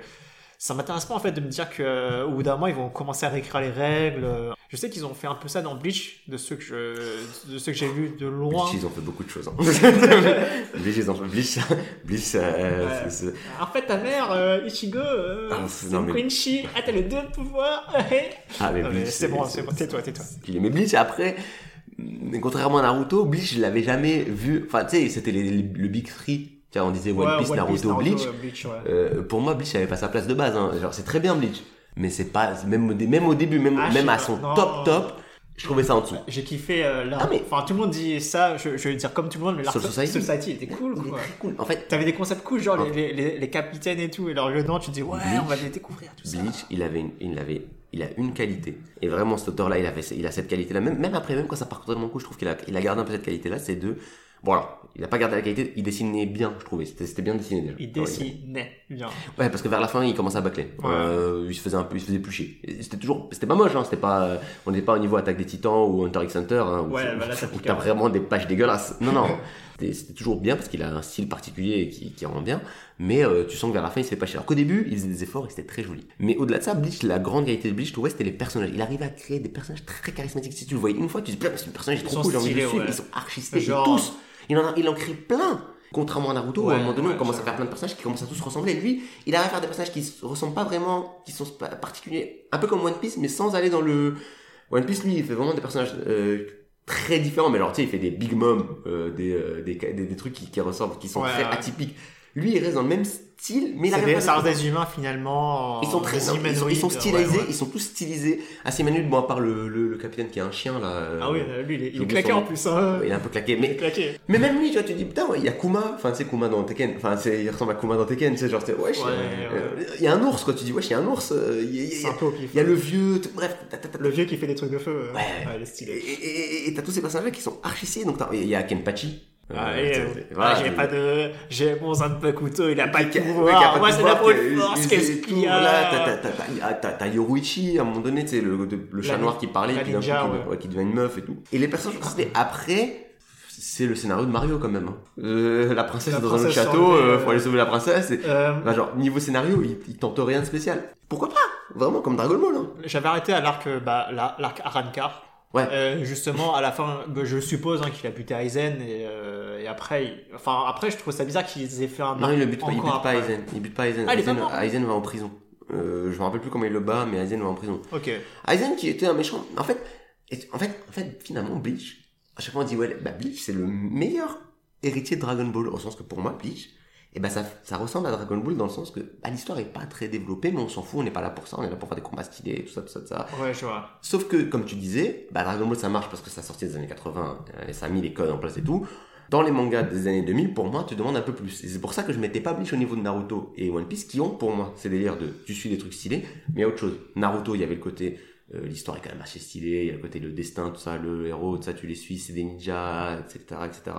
ça m'intéresse pas en fait de me dire que au bout d'un mois ils vont commencer à réécrire les règles. Je sais qu'ils ont fait un peu ça dans Bleach, de ceux que je, de ceux que j'ai vus de loin. Bleach, ils ont fait beaucoup de choses. Hein. [LAUGHS] Bleach, ils ont fait Bleach, [LAUGHS] Bleach, euh, Ouais. En fait, ta mère, euh, Ichigo, euh, Ah, c'est- mais- Quincy. Ah, t'as les deux pouvoirs. [LAUGHS] Ah, mais Bleach, c'est bon, c'est bon. Tais-toi, tais-toi. Mais Bleach, après, mais contrairement à Naruto, Bleach, je l'avais jamais vu. Enfin, tu sais, c'était le Big Three. On disait One Ouais, Piece, Naruto, Bleach. euh, Bleach, ouais. Euh, pour moi, Bleach avait pas sa place de base. Hein. Genre, c'est très bien Bleach. Mais c'est pas, même même au début, même, Ah, même à son Non. top top, je trouvais ça en dessous. J'ai kiffé euh, là. Ah, mais- Enfin, tout le monde dit ça. Je, je vais dire comme tout le monde, mais l'Art Society. Society était cool. Quoi. cool. En fait, T'avais des concepts cool, genre les, les, les capitaines et tout, et leur lieutenant, tu te dis ouais, Bleach. on va les découvrir tout ça. Bleach, il avait, une, il avait, il a une qualité. Et vraiment, cet auteur-là, il avait, il a cette qualité-là. Même, même après, même quand ça part totalement coup, je trouve qu'il a, il a gardé un peu cette qualité-là. C'est de, bon alors, il a pas gardé la qualité, il dessinait bien, je trouvais. C'était, bien dessiné déjà. Il dessinait bien. Ouais, parce que vers la fin, il commençait à bâcler. Ouais. Euh, il se faisait un peu, il se faisait plus chier. C'était toujours, c'était pas moche, hein. C'était pas, on n'était pas au niveau attaque des titans ou Hunter x Hunter, hein, où, Ouais, bah là, ça [LAUGHS] où t'as vraiment des pages dégueulasses. Non, non. C'était toujours bien parce qu'il a un style particulier qui, qui rend bien. Mais euh, tu sens que vers la fin, il se fait pas chier. Alors qu'au début, il faisait des efforts et c'était très joli. Mais au-delà de ça, Bleach, la grande qualité de Bleach, je trouvais, c'était les personnages. Il arrivait à créer des personnages très charismatiques. Si tu le voyais une fois, tu te dis, putain, ce personnage est trop cool, j'ai envie de le suivre. Ils sont archi stylés. Genre- tous. Il en, a, il en crée plein. Contrairement à Naruto, où à un moment donné, ouais, on commence à faire plein de personnages qui commencent à tous ressembler. Lui, il arrive à faire des personnages qui se ressemblent pas vraiment, qui sont particuliers, un peu comme One Piece, mais sans aller dans le. One Piece, lui, il fait vraiment des personnages euh, très différents, mais alors, tu sais, il fait des Big Mom, euh, des, euh, des, des, des trucs qui, qui ressemblent, qui sont Ouais, très atypiques. Lui, il reste dans le même style, mais il arrive ça reste des humains finalement. ils sont très ils sont, ils humanoïdes, sont stylisés, ouais, ouais. ils sont tous stylisés. Assez humanoïdes, bon, à part le, le, le capitaine qui a un chien, là. euh, Ah oui, lui, il est, il est claqué en plus. Hein. Il est un peu claqué, est mais claqué. mais même lui, tu vois, tu te dis, putain, ouais, il y a Kuma, enfin, tu sais, Kuma dans Tekken, enfin, il ressemble à Kuma dans Tekken, tu sais, genre, wesh, Ouais, euh, ouais. euh, il y a un ours, quoi, tu dis, wesh, il y a un ours, il y, a- un peu il y a le vieux, bref, Le vieux qui fait des trucs de feu. Ouais. il est et stylé. et- t'as tous ces personnages-là qui sont archi donc t'as- il y a Kenpachi. Ah, Euh, et, c'est- euh, c'est- voilà, j'ai c'est- pas de. J'ai mon Zanpakuto, il a pas de pouvoir. pas Moi, c'est la force, qu'est-ce il- qu'il y a t'as- Yoruichi, à un moment donné, sais, le, le- chat noir qui parlait, puis d'un coup, qui, devient une meuf et tout. Et les personnages stylés. Après, c'est le scénario de Mario quand même. hein. Euh, la princesse La est dans un autre château, euh, faut aller sauver la princesse. Et... Euh, Bah, genre, niveau scénario, il, il tente rien de spécial. Pourquoi pas? Vraiment, comme Dragon Ball. Hein. J'avais arrêté à l'arc euh, bah, la- l'arc Arankar. Ouais. Euh, justement, à la fin, bah, je suppose hein, qu'il a buté Aizen et, euh, et après, il- enfin après, je trouve ça bizarre qu'ils aient fait un Non, il ne bute pas, il encore bute pas après. Aizen. Il bute pas Aizen. Ah, Aizen, va en prison. Euh, je me rappelle plus comment il le bat, mais Aizen va en prison. Ok. Aizen qui était un méchant. En fait, en fait, en fait, finalement, Bleach, à chaque fois on dit, ouais, bah, Bleach, c'est le meilleur héritier de Dragon Ball, au sens que pour moi, Bleach, Et ben ça, ça ressemble à Dragon Ball dans le sens que bah, l'histoire est pas très développée, mais on s'en fout, on n'est pas là pour ça, on est là pour faire des combats stylés, tout ça, tout ça, tout ça. Ouais, je vois. Sauf que, comme tu disais, bah, Dragon Ball ça marche parce que ça sorti des années 80 euh, et ça a mis les codes en place et tout. Dans les mangas des années 2000, pour moi, tu demandes un peu plus. Et c'est pour ça que je m'étais pas bliché au niveau de Naruto et One Piece qui ont pour moi ces délires de tu suis des trucs stylés, mais il y a autre chose. Naruto, il y avait le côté euh, l'histoire est quand même assez stylée, il y a le côté le destin, tout ça, le héros, tout ça, tu les suis, c'est des ninjas, etc., etc.,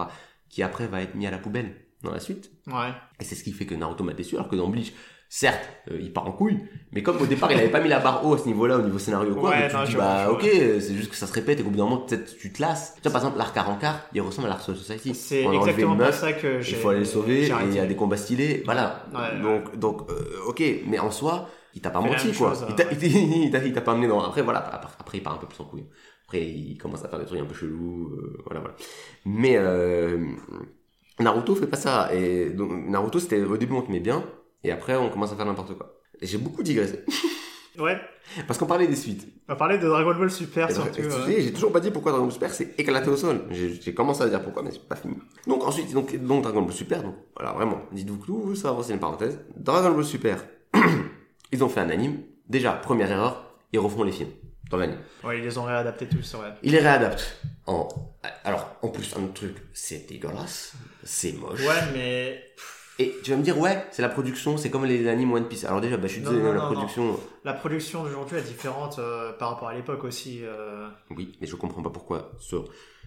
qui après va être mis à la poubelle dans la suite. Ouais. Et c'est ce qui fait que Naruto m'a déçu, alors que dans Bleach, certes, euh, il part en couille, mais comme au départ, il avait pas mis la barre haut à ce niveau-là, au niveau scénario, quoi, Ouais, tu non, te dis, bah, ok, vois. c'est juste que ça se répète, et qu'au bout d'un moment, peut-être, tu te lasses. Tu vois, par exemple, l'arc à Rancard, il ressemble à l'arc Society. C'est exactement meuf, ça que il j'ai. faut aller le sauver, et il y a des combats stylés, voilà. Ouais, donc, donc, euh, ok, mais en soi, il t'a pas menti, quoi. chose, il t'a, euh, [LAUGHS] il il il pas amené dans, après, voilà, après, après, il part un peu plus en couille. Après, il commence à faire des trucs un peu chelous, euh, voilà, voilà. Mais, euh, Naruto fait pas ça. Et donc, Naruto, c'était, au début, on te met bien, et après, on commence à faire n'importe quoi. Et j'ai beaucoup digressé. [LAUGHS] Ouais. Parce qu'on parlait des suites. On parler de Dragon Ball Super Et surtout. sais, J'ai toujours pas dit pourquoi Dragon Ball Super s'est éclaté au sol. J'ai commencé à dire pourquoi, mais c'est pas fini. Donc ensuite, donc, donc Dragon Ball Super, donc voilà, vraiment, dites-vous que tout ça, c'est une parenthèse. Dragon Ball Super, [CLEARS THROAT] ils ont fait un anime. Déjà, première erreur, ils refont les films dans l'anime. Ouais, ils les ont réadaptés tous, ouais. Ils les réadaptent en... Alors, en plus, un autre truc, c'est dégueulasse, c'est moche. Ouais, mais. Et tu vas me dire, ouais, c'est la production, c'est comme les animes One Piece. Alors déjà, bah, je suis Non, désolé, non, la non, production... La production d'aujourd'hui est différente euh, par rapport à l'époque aussi. euh. Oui, mais je comprends pas pourquoi. Sur...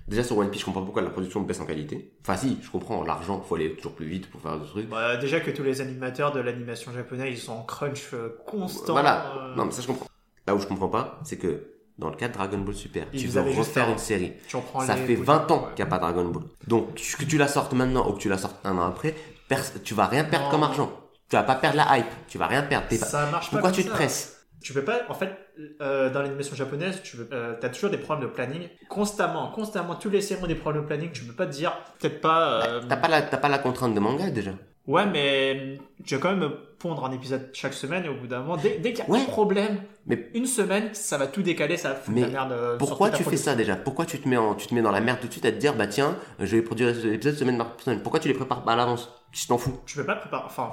Déjà sur One Piece, je comprends pas pourquoi la production baisse en qualité. Enfin si, je comprends, l'argent, faut aller toujours plus vite pour faire des trucs. Bah, déjà que tous les animateurs de l'animation japonaise, ils sont en crunch euh, constant. voilà, euh, non mais ça je comprends. Là où je comprends pas, c'est que dans le cas de Dragon Ball Super, tu veux refaire un- une série. Ça fait boutons, 20 ans ouais. qu'il n'y a pas Dragon Ball. Donc que tu la sortes maintenant ou que tu la sortes un an après, tu vas rien perdre Non. comme argent. Tu vas pas perdre la hype, tu vas rien perdre. Pas- Ça marche Pourquoi pas tu te ça. presses Tu peux pas, en fait, euh, dans l'animation japonaise, tu veux, euh, t'as toujours des problèmes de planning. Constamment, constamment, tous les séries ont des problèmes de planning. Tu peux pas te dire, peut-être pas. euh, T'as pas, la, t'as pas la contrainte de manga déjà. Ouais, mais tu vas quand même pondre un épisode chaque semaine et au bout d'un moment, dès, dès qu'il y a Ouais. un problème, Mais- une semaine, ça va tout décaler, ça va foutre Mais la merde. euh, Pourquoi tu fais ça déjà? Pourquoi tu te mets en, tu te mets dans la merde tout de suite à te dire bah tiens, je vais produire l'épisode semaine par semaine? Pourquoi tu les prépares pas à l'avance? Tu t'en fous? Tu peux pas préparer. Enfin,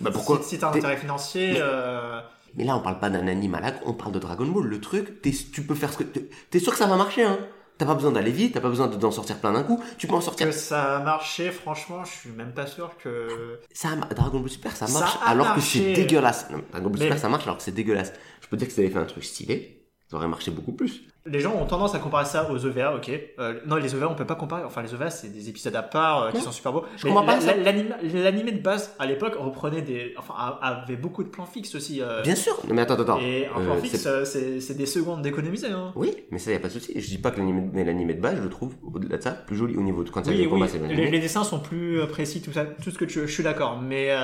Bah pourquoi si, si t'as un intérêt financier, Mais- euh, Mais là on parle pas d'un la, on parle de Dragon Ball. Le truc, t'es- tu peux faire ce que t'es sûr que ça va marcher hein? T'as pas besoin d'aller vite, t'as pas besoin de- d'en sortir plein d'un coup. Tu peux en sortir. que ça a marché, franchement, je suis même pas sûr que. Ça, a- Dragon Ball Super, ça Ça marche alors que c'est dégueulasse. Non, Dragon Ball Mais- Super, ça marche alors que c'est dégueulasse. Je peux dire que si t'avais fait un truc stylé, ça aurait marché beaucoup plus. Les gens ont tendance à comparer ça aux OVA, ok. Euh, non, les OVA, on peut pas comparer. Enfin, les OVA, c'est des épisodes à part euh, qui sont super beaux. Je Mais comprends pas ça. L'animé de base, à l'époque, reprenait des. Enfin, a- avait beaucoup de plans fixes aussi. euh, Bien sûr. Non mais attends, attends. Et un Euh, plan c'est- fixe, c'est des secondes d'économiser. Hein. Oui, mais ça y a pas de souci. Je dis pas que l'animé de base, je le trouve au-delà de ça plus joli au niveau de quand il y a Oui, oui. c'est Les, les dessins sont plus précis, tout ça, tout ce que tu, je suis d'accord. Mais euh,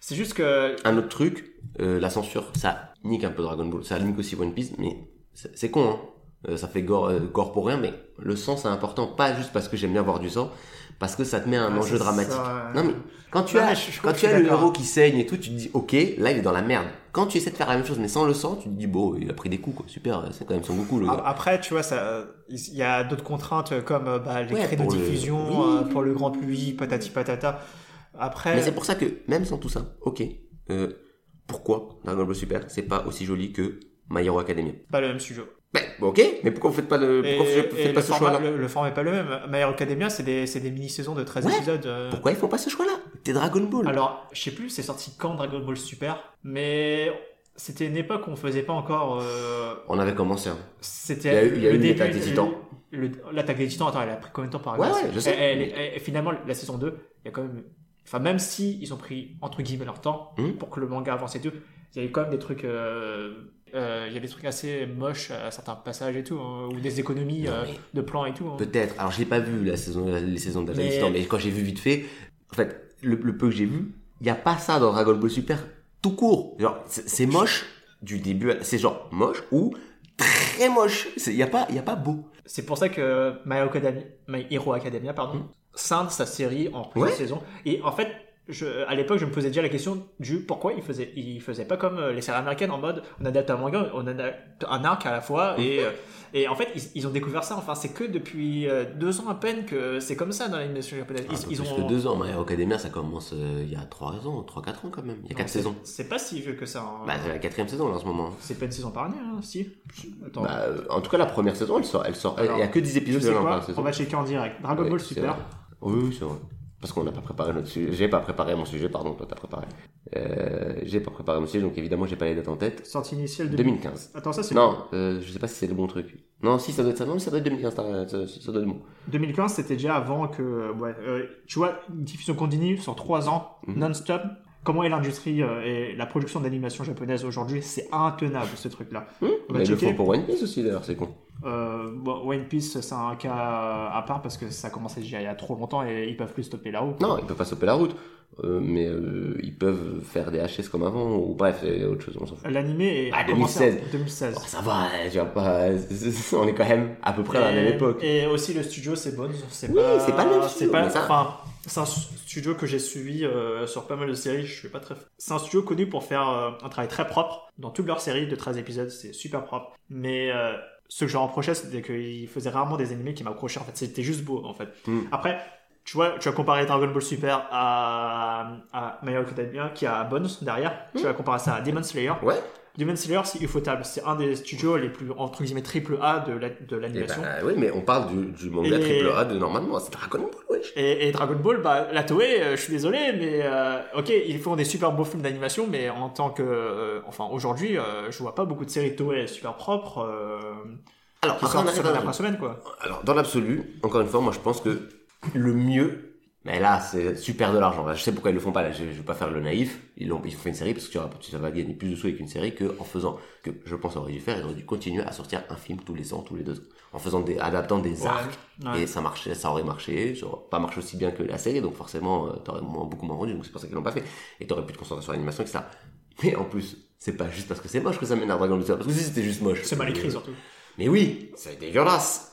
c'est juste que Un autre truc, euh, la censure, ça nique un peu Dragon Ball, ça nique aussi One Piece, mais c'est con, hein. Euh, ça fait gore, euh, gore pour rien, mais le sang c'est important, pas juste parce que j'aime bien voir du sang, parce que ça te met un enjeu dramatique. ça, ouais. Non mais quand tu Non, as, mais je- je- quand tu as le héros qui saigne et tout, tu te dis ok, là il est dans la merde. Quand tu essaies de faire la même chose mais sans le sang, tu te dis bon, il a pris des coups quoi, super, c'est quand même son Goku le gars. après, tu vois, ça, il y a d'autres contraintes euh, comme euh, bah, les Ouais, créneaux de le- diffusion oui. euh, pour le grand public, patati patata. Après, Mais c'est pour ça que même sans tout ça, ok, euh, pourquoi Dragon Ball Super c'est pas aussi joli que My Hero Academia pas le même sujet. Ben ok, mais pourquoi vous faites pas le, Et, pourquoi vous faites et pas ce format, choix là le, le format est pas le même. My Hero Academia, c'est des, c'est des mini-saisons de 13 Ouais. épisodes. euh. Pourquoi ils font pas ce choix-là? T'es Dragon Ball. Alors, je sais plus, c'est sorti quand Dragon Ball Super, mais c'était une époque où on faisait pas encore. euh, On avait commencé. hein. C'était Il y a eu- l'attaque des Titans. L'attaque des Titans, attends, elle a pris combien de temps par Ouais, ouais, je sais. Elle- elle- elle- finalement, la saison 2, il y a quand même. Enfin, même si ils ont pris entre guillemets leur temps Mhm. pour que le manga avance et tout, il y avait quand même des trucs. euh, euh, il y a des trucs assez moches à certains passages et tout, hein, ou des économies Non, euh, de plans et tout. hein. Peut-être. Alors, je l'ai pas vu la saison, les saisons de Mais- mais... mais quand j'ai vu vite fait, en fait, le, le peu que j'ai vu, il y a pas ça dans Dragon Ball Super tout court. Genre, c'est moche du début. à- C'est genre moche ou très moche. Il y a pas, y a pas beau. C'est pour ça que My Hero Academia, My Hero Academia pardon, scinde sa série en plusieurs saisons. Et en fait, je, à l'époque, je me posais déjà la question du pourquoi ils faisaient, ils faisaient pas comme euh, les séries américaines en mode on adapte un manga, on adapte un arc à la fois et, euh, et en fait ils, ils ont découvert ça. Enfin, c'est que depuis euh, deux ans à peine que c'est comme ça dans l'animation japonaise. Ah, Ils, plus ont. que deux ans. My Hero Academia, ça commence euh, il y a 3 ans, 3-4 ans quand même. Il y a Non, 4 c'est- saisons. C'est pas si vieux que ça. hein. Bah, c'est la quatrième saison là en ce moment. c'est pas une saison par année, hein, si. Attends. Bah, en tout cas, la première saison, elle sort. Elle sort. Alors, il y a que 10 tu épisodes sais de quoi saison. On va checker en direct. Dragon Ouais, Ball Super. Oui, oui, c'est vrai. Parce qu'on n'a pas préparé notre sujet. J'ai pas préparé mon sujet, pardon, toi t'as préparé. Euh, j'ai pas préparé mon sujet, donc évidemment j'ai pas les dates en tête. Sortie initiale de 2015. Attends, ça c'est Non, euh, je sais pas si c'est le bon truc. Non, si ça doit être ça. Non, ça doit être 2015. t'as- Ça, ça doit être bon. 2015, c'était déjà avant que. Ouais, euh, tu vois, une diffusion continue sur 3 ans, Mhm. non-stop. Comment est l'industrie euh, et la production d'animation japonaise aujourd'hui C'est intenable ce truc-là. On va Mais ils le checker. font pour One Piece aussi d'ailleurs, c'est con. Euh, bon, One Piece, c'est un cas à part parce que ça a commencé il y a trop longtemps et ils peuvent plus stopper là-haut. Non, ils peuvent pas stopper la route. Euh, mais euh, ils peuvent faire des HS comme avant, ou bref, c'est autre chose, on s'en fout. L'animé est Ah, a commencé 2016. en 2016. Bon, ça va, tu vois pas. [LAUGHS] On est quand même à peu près à la même époque. Et aussi le studio, c'est Bones. C'est Oui, pas, c'est pas le même c'est studio, pas- mais ça- Enfin, c'est un studio que j'ai suivi euh, sur pas mal de séries. Je suis pas très. C'est un studio connu pour faire euh, un travail très propre dans toutes leurs séries de 13 épisodes. C'est super propre. Mais euh, ce que je leur reprochais, c'était qu'ils faisaient rarement des animés qui m'accrochaient. En fait, c'était juste beau. En fait. Hmm. Après. Tu vois, tu as comparé Dragon Ball Super à, à My Hero Academia qui a Bones derrière. Tu vas comparer ça à Demon Slayer. Ouais. Demon Slayer, c'est ufotable. C'est un des studios les plus, entre guillemets, triple A de la- de Eh l'animation. ben, oui, mais on parle du, du manga Et- triple A de normalement. C'est Dragon Ball, wesh. Et, et Dragon Ball, bah, la Toei, euh, je suis désolé, mais euh, ok, ils font des super beaux films d'animation, mais en tant que, euh, enfin, aujourd'hui, euh, je vois pas beaucoup de séries Toei super propres euh, Alors, qui après, sortent semaine après semaine, quoi. Alors, dans l'absolu, encore une fois, moi je pense que le mieux, mais là c'est super de l'argent. Là, Je sais pourquoi ils le font pas. Là, je, je vais pas faire le naïf. Ils ont, ils ont fait une série parce que tu, vas- tu vas gagner plus de sous avec une série que en faisant, que je pense aurait dû faire, ils auraient dû continuer à sortir un film tous les ans, tous les deux ans, en faisant des, adaptant des Ouais, arcs. ouais. Et ça marchait, ça aurait marché, ça aurait pas marché aussi bien que la série, donc forcément, euh, t'aurais moins, beaucoup moins vendu, donc c'est pour ça qu'ils l'ont pas fait. Et t'aurais pu te concentrer sur l'animation, etc. Mais en plus, c'est pas juste parce que c'est moche que ça m'énerve Dragon Ball parce que si c'était juste moche. C'est mal écrit, surtout. mais oui, c'est dégueulasse.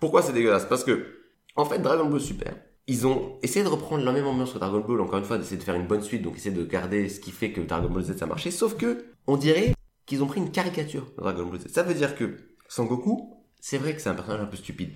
Pourquoi c'est dégueulasse? Parce que, en fait, Dragon Ball Super, ils ont essayé de reprendre la même ambiance que Dragon Ball, encore une fois, d'essayer de faire une bonne suite, donc essayer de garder ce qui fait que Dragon Ball Z ça marchait, sauf que, on dirait qu'ils ont pris une caricature de Dragon Ball Z. Ça veut dire que Sangoku, c'est vrai que c'est un personnage un peu stupide.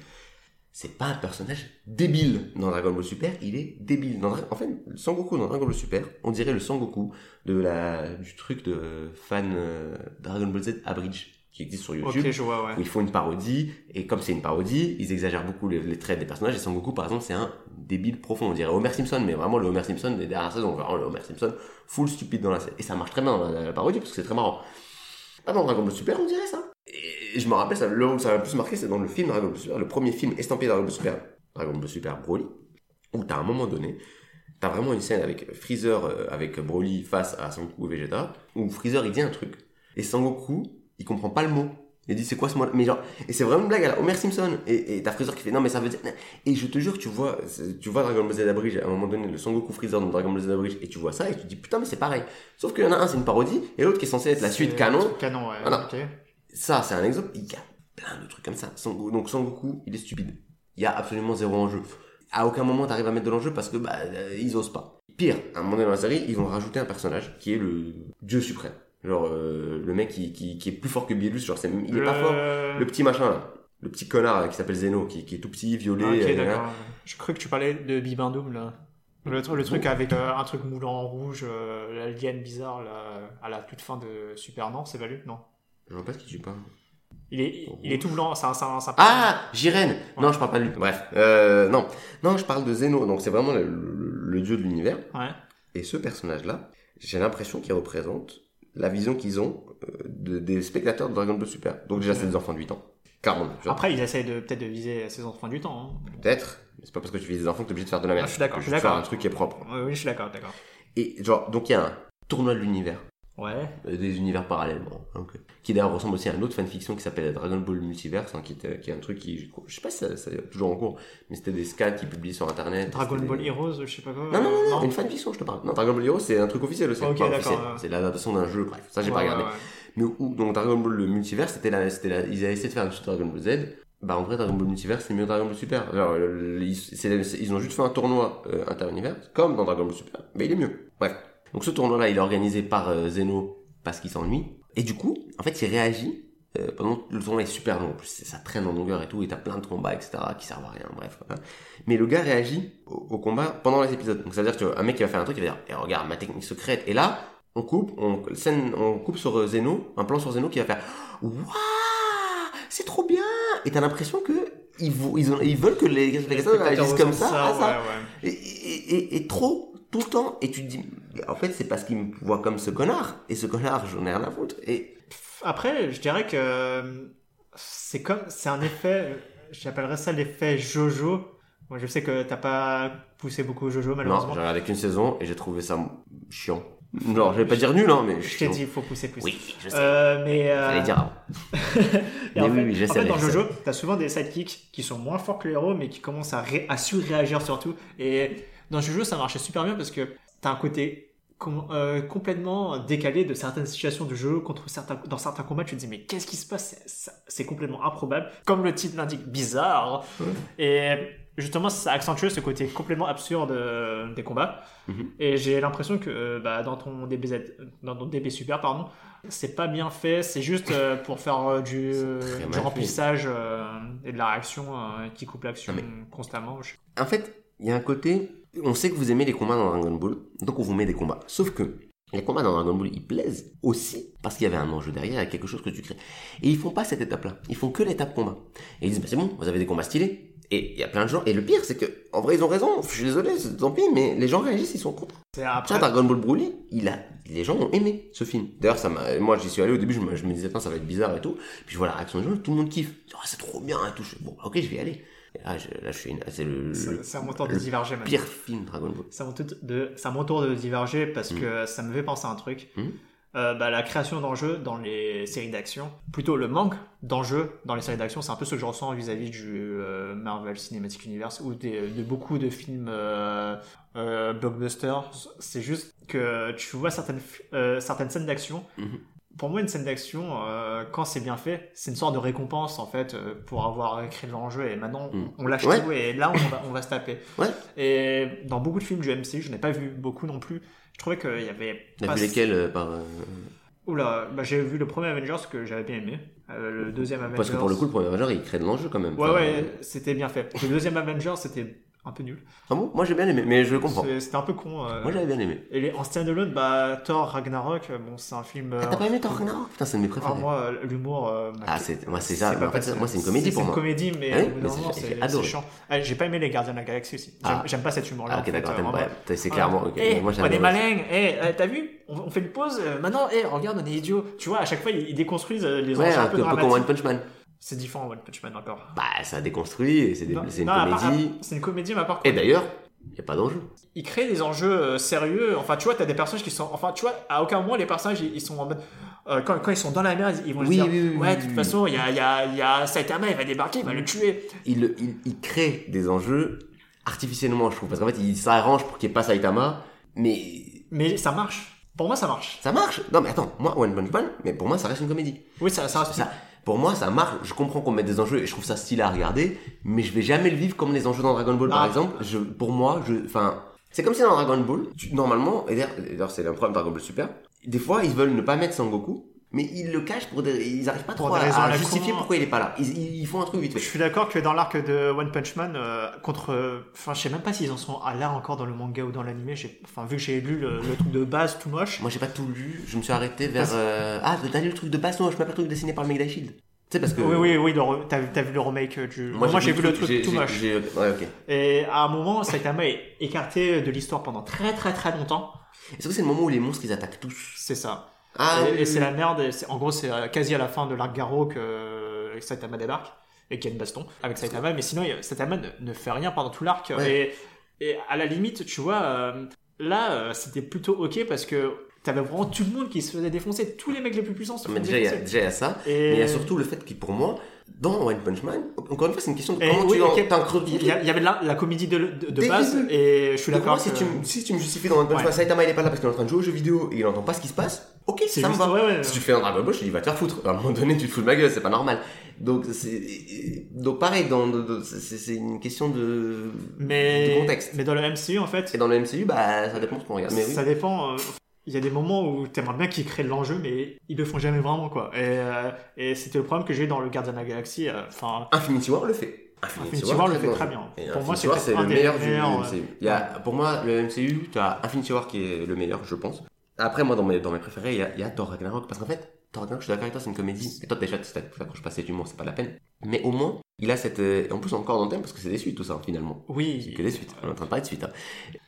C'est pas un personnage débile dans Dragon Ball Super, il est débile. Dans en fait, le Sangoku dans Dragon Ball Super, on dirait le Sangoku de la, du truc de fan euh, Dragon Ball Z Abridge qui existe sur YouTube Ok, je vois, ouais. où ils font une parodie, et comme c'est une parodie, ils exagèrent beaucoup les, les traits des personnages, et Sangoku, par exemple, c'est un débile profond, on dirait Homer Simpson, mais vraiment le Homer Simpson des dernières saisons, vraiment le Homer Simpson full stupide dans la série. Et ça marche très bien dans la, la parodie, parce que c'est très marrant. Pas dans Dragon Ball Super, on dirait ça. Et je me rappelle, ça, le où ça m'a le plus marqué, c'est dans le film Dragon Ball Super, le premier film estampillé Dragon Ball Super, Dragon Ball Super Broly, où t'as un moment donné, t'as vraiment une scène avec Freezer, euh, avec Broly face à Sangoku et Vegeta, où Freezer il dit un truc, et Sangoku, il comprend pas le mot. Il dit c'est quoi ce mot Mais genre, et c'est vraiment une blague à la Homer Simpson. Et, et t'as Freezer qui fait non mais ça veut dire. Et je te jure, tu vois, tu vois Dragon Ball Z Abridge à un moment donné, le Sangoku Freezer dans Dragon Ball Z Abridge, et tu vois ça et tu te dis putain mais c'est pareil. Sauf qu'il y en a un c'est une parodie et l'autre qui est censé être la suite canon. Canon, ouais. Voilà. Ça c'est un exemple. Il y a plein de trucs comme ça. Donc Sangoku, il est stupide. Il y a absolument zéro enjeu. À aucun moment t'arrives à mettre de l'enjeu parce que bah euh, ils osent pas. Pire, à un moment donné dans la série, ils vont rajouter un personnage qui est le dieu suprême. Genre euh, le mec qui, qui, qui est plus fort que Bielus, genre il est pas fort. Le- petit machin là, le petit connard là, qui s'appelle Zeno, qui, qui est tout petit, violet. Ah, ok, euh, d'accord. Je crois que tu parlais de Bibindoum, là. Le, tr- le truc avec euh, un truc moulant en rouge, euh, l'alien bizarre, là, à la toute fin de Super, non C'est Valu Non? Je vois pas ce qui tu parles. Il est, il est tout blanc, c'est un, un- un- Ah, Jiren Non, je parle pas de lui. Bref, euh, non. Non, je parle de Zeno. Donc c'est vraiment le, le- le dieu de l'univers. Ouais. Et ce personnage-là, j'ai l'impression qu'il représente la vision qu'ils ont euh, de- des spectateurs de Dragon Ball Super. Donc déjà, c'est des enfants de 8 ans. 40, tu vois. Après, ils essayent de, peut-être de viser ses enfants du temps. hein. Peut-être. Mais c'est pas parce que tu vis des enfants que t'es obligé de faire de la merde. Ah, je suis d'accord, je suis d'accord. un truc qui est propre. Oui, je suis d'accord, d'accord. Et genre, donc il y a un tournoi de l'univers. Ouais. Euh, des univers parallèles, bon, ok. qui d'ailleurs ressemble aussi à une autre fanfiction qui s'appelle Dragon Ball Multiverse, hein, qui, était, qui est un truc qui, je sais pas si ça, ça est toujours en cours, mais c'était des scans qui publiaient sur internet. Dragon Ball des- Heroes, je sais pas quoi. Non, non, non, non, une fanfiction, je te parle. Non, Dragon Ball Heroes, c'est un truc officiel aussi. Ok, Enfin, d'accord, officiel. ouais. C'est l'adaptation d'un jeu, bref, ça j'ai Ouais, pas regardé. ouais. Mais où, donc Dragon Ball le Multiverse, c'était c'était la, ils avaient essayé de faire suite de Dragon Ball Z, Bah en vrai Dragon Ball Multiverse c'est mieux que Dragon Ball Super. Alors, ils, ils ont juste fait un tournoi euh, inter-univers, comme dans Dragon Ball Super, mais il est mieux. Bref. Donc ce tournoi-là il est organisé par euh, Zeno parce qu'il s'ennuie. Et du coup, en fait il réagit euh, pendant le tournoi est super long, en plus ça traîne en longueur et tout, et t'as plein de combats, etc., qui servent à rien, bref. Mais le gars réagit au, au combat pendant les épisodes. Donc ça veut dire que un mec qui va faire un truc, il va dire, eh, regarde ma technique secrète. Et là, on coupe, on, scène, on coupe sur euh, Zeno, un plan sur Zeno qui va faire, waouh, c'est trop bien. Et t'as l'impression que ils, vou- ils, ont- ils veulent que les, les gars réagissent comme ça, à ça. ouais, ouais. Et, et- et- et trop, tout le temps. Et tu te dis, en fait, c'est parce qu'ils me voient comme ce connard. Et ce connard, j'en ai rien à foutre. Et Après, je dirais que euh, c'est comme, c'est un effet, j'appellerais ça l'effet Jojo. Moi, je sais que t'as pas poussé beaucoup Jojo, non, malheureusement. j'ai regardé qu'une saison et j'ai trouvé ça chiant. Non, je vais pas dire nul, hein, mais je t'ai dit, il faut pousser plus. Oui, je sais. Euh, mais euh, dire avant. [LAUGHS] en Mais oui, fait, oui, je en fait, dans. Jojo, t'as souvent des sidekicks qui sont moins forts que les héros, mais qui commencent à surréagir surtout. Et dans Jojo, ça marchait super bien parce que t'as un côté com- euh, complètement décalé de certaines situations de jeu contre certains dans certains combats. Tu te dis mais qu'est-ce qui se passe? C'est- complètement improbable, comme le titre l'indique, bizarre. Et justement, ça accentue ce côté complètement absurde euh, des combats. Mhm. Et j'ai l'impression que euh, bah, dans ton DBZ, dans ton DB Super, pardon, c'est pas bien fait. C'est juste euh, pour faire du, du remplissage et de la réaction qui coupe l'action constamment. En fait, il y a un côté, on sait que vous aimez les combats dans Dragon Ball, donc on vous met des combats. Sauf que les combats dans Dragon Ball, ils plaisent aussi parce qu'il y avait un enjeu derrière, il y a quelque chose que tu crées. Et ils font pas cette étape-là, ils font que l'étape combat. Et ils disent, bah, c'est bon, vous avez des combats stylés. Et il y a plein de gens, et le pire, c'est que, en vrai, ils ont raison, je suis désolé, tant pis, mais les gens réagissent, ils sont contre. C'est Tiens, après. Dragon Ball Broly, il a, les gens ont aimé ce film. D'ailleurs, ça m'a, moi, j'y suis allé au début, je me, je me disais, ça va être bizarre et tout. Puis je vois la réaction des gens, tout le monde kiffe. Ah, c'est trop bien et tout. Je bon, ok, je vais y aller. Et là, je, là, je suis, une- c'est le, C'est le de le diverger pire film Dragon Ball. C'est à mon tour de, de diverger parce Mhm. que ça me fait penser à un truc. Mhm. Euh, bah, la création d'enjeux dans les séries d'action, plutôt le manque d'enjeux dans les séries d'action, c'est un peu ce que je ressens vis-à-vis du euh, Marvel Cinematic Universe ou des- de beaucoup de films euh, euh, blockbusters. C'est juste que tu vois certaines, certaines scènes d'action. Mhm. Pour moi, une scène d'action, euh, quand c'est bien fait, c'est une sorte de récompense en fait euh, pour avoir créé l'enjeu. Et maintenant, Mhm. on lâche Ouais. tout et là, on va, on va se taper. Ouais. Et dans beaucoup de films du MCU, je n'ai pas vu beaucoup non plus. Je trouvais qu'il y avait. T'as vu lesquels euh, par, euh, Oula, bah, j'ai vu le premier Avengers que j'avais bien aimé. Le deuxième Avengers. Parce que pour le coup, le premier Avenger, il crée de l'enjeu quand même. Ouais, Enfin, ouais, c'était bien fait. Le deuxième Avengers, c'était un peu nul. Ah bon? Moi, j'ai bien aimé, mais je comprends. C'est- C'était un peu con. euh. Moi, j'avais bien aimé. Et les, en standalone, bah, Thor Ragnarok, euh, bon, c'est un film. euh, Ah, t'as pas aimé Thor Ragnarok? Putain, c'est de mes ah, préférés. moi, euh, l'humour. euh, Ah, c'est, moi, c'est ça. en fait, moi, c'est une comédie pour C'est moi. une comédie, mais Ah oui, c'est- c'est c'est chiant. Ah, j'ai pas aimé les Gardiens de la Galaxie aussi. J'aime Ah. j'aime pas cet humour-là. Ah, ok, d'accord, t'aimes pas. C'est clairement. Eh, Moi, on j'adore. est malin. Eh, t'as vu? On, on fait une pause. maintenant, eh, regarde, on est idiots. Tu vois, à chaque fois, ils, déconstruisent les Ouais, enjeux un un peu peu comme One. Punch Man. C'est différent, One Punch Man encore. Bah, ça déconstruit, c'est, des- une part- comédie. C'est une comédie, mais à part Et d'ailleurs, il n'y a pas d'enjeu. ils créent des enjeux euh, sérieux. Enfin, tu vois, t'as des personnages qui sont. Enfin, tu vois, à aucun moment les personnages ils, sont en mode. euh, quand, quand ils sont dans la mer, ils vont se Oui, dire oui, oui, Ouais, de toute façon, il y a, il y, a, il y a Saitama, il va débarquer, il va le tuer. il, il, il crée des enjeux artificiellement, je trouve. Parce qu'en fait, il s'arrange pour qu'il n'y ait pas Saitama, mais Mais ça marche. Pour moi, ça marche. ça marche. Non, mais attends, moi, One Punch Man, mais pour moi, ça reste une comédie. Oui, ça, ça reste. Ça, pour moi, ça marche. Je comprends qu'on mette des enjeux et je trouve ça stylé à regarder, mais je vais jamais le vivre comme les enjeux dans Dragon Ball, par Ah. exemple. Je, pour moi, je, enfin, c'est comme si dans Dragon Ball, tu- normalement, et d'ailleurs, c'est le problème de Dragon Ball Super, des fois, ils veulent ne pas mettre Sangoku, mais ils le cachent pour des, ils arrivent pas Pour trop à, à justifier pourquoi il est pas là. Ils, ils font un truc vite Je fait. suis d'accord que dans l'arc de One Punch Man, euh, contre. euh, Enfin, je sais même pas s'ils en sont à là encore dans le manga ou dans l'anime. j'ai- Enfin, vu que j'ai lu le, le truc de base tout moche. Moi, j'ai pas tout lu. Je me suis arrêté vers. Euh, Ah, t'as lu le truc de base? Non, je m'appelle le truc dessiné par le mec d'Achild. Tu sais, parce que. Oui, oui, oui, re- t'as vu le remake du. Moi, j'ai vu le truc tout moche. Ouais. Et à un moment, Saitama est écarté de l'histoire pendant très très très longtemps. Est-ce que c'est le moment où les monstres ils attaquent tous C'est ça. Ah, et oui, et c'est oui. la merde. et En gros, c'est euh, quasi à la fin de l'arc Garo que Saitama débarque et qu'il y a une baston avec Saitama. Mais sinon, Saitama ne, ne fait rien pendant tout l'arc. Ouais. Et, et à la limite, tu vois, euh, là, euh, c'était plutôt ok parce que t'avais vraiment tout le monde qui se faisait défoncer. Tous les mecs les plus puissants se Mais faisaient déjà, il y a, défoncer. déjà, il y a ça. Et- Mais il y a surtout le fait que pour moi, dans One Punch Man, encore une fois, c'est une question de comment oui, tu creux Il y, avait la, la comédie de, de, base, et je suis d'accord. si, que- tu, me- si tu me justifies dans One Punch Ouais. Man, Saitama il est pas là parce qu'il est en train de jouer aux jeux vidéo et il entend pas ce qui se passe, ok, C'est ça me va. ouais, ouais. Si tu fais un Dragon Ball, je dis va te faire foutre. À un moment donné, tu te fous de ma gueule, c'est pas normal. Donc, donc pareil, dans, c'est une question de, mais, de contexte. mais dans le MCU, en fait, Et dans le MCU, bah, ça dépend de ce qu'on regarde. Mais oui. ça dépend. euh, Il y a des moments où t'aimerais bien qu'ils créent l'enjeu, mais ils le font jamais vraiment, quoi. Et, euh, et c'était le problème que j'ai eu dans le Gardien de la Galaxie. euh, Enfin, Infinity War le fait. Infinity War le fait très bien. Pour moi, Infinity peut-être c'est le meilleur du MCU. Il y a, pour moi, le MCU, tu as Infinity War qui est le meilleur, je pense. Après, moi, dans mes, dans mes préférés, il y a, il y a Thor Ragnarok. Parce qu'en fait, Ragnarok, je suis d'accord avec toi, c'est une comédie. Et toi, déjà, si t'accroches pas à cet humour, c'est pas la peine. Mais au moins, il a cette. euh, En plus, encore dans le thème, parce que c'est des suites, tout ça, finalement. C'est oui. que des suites. On est en train de parler de suites. hein.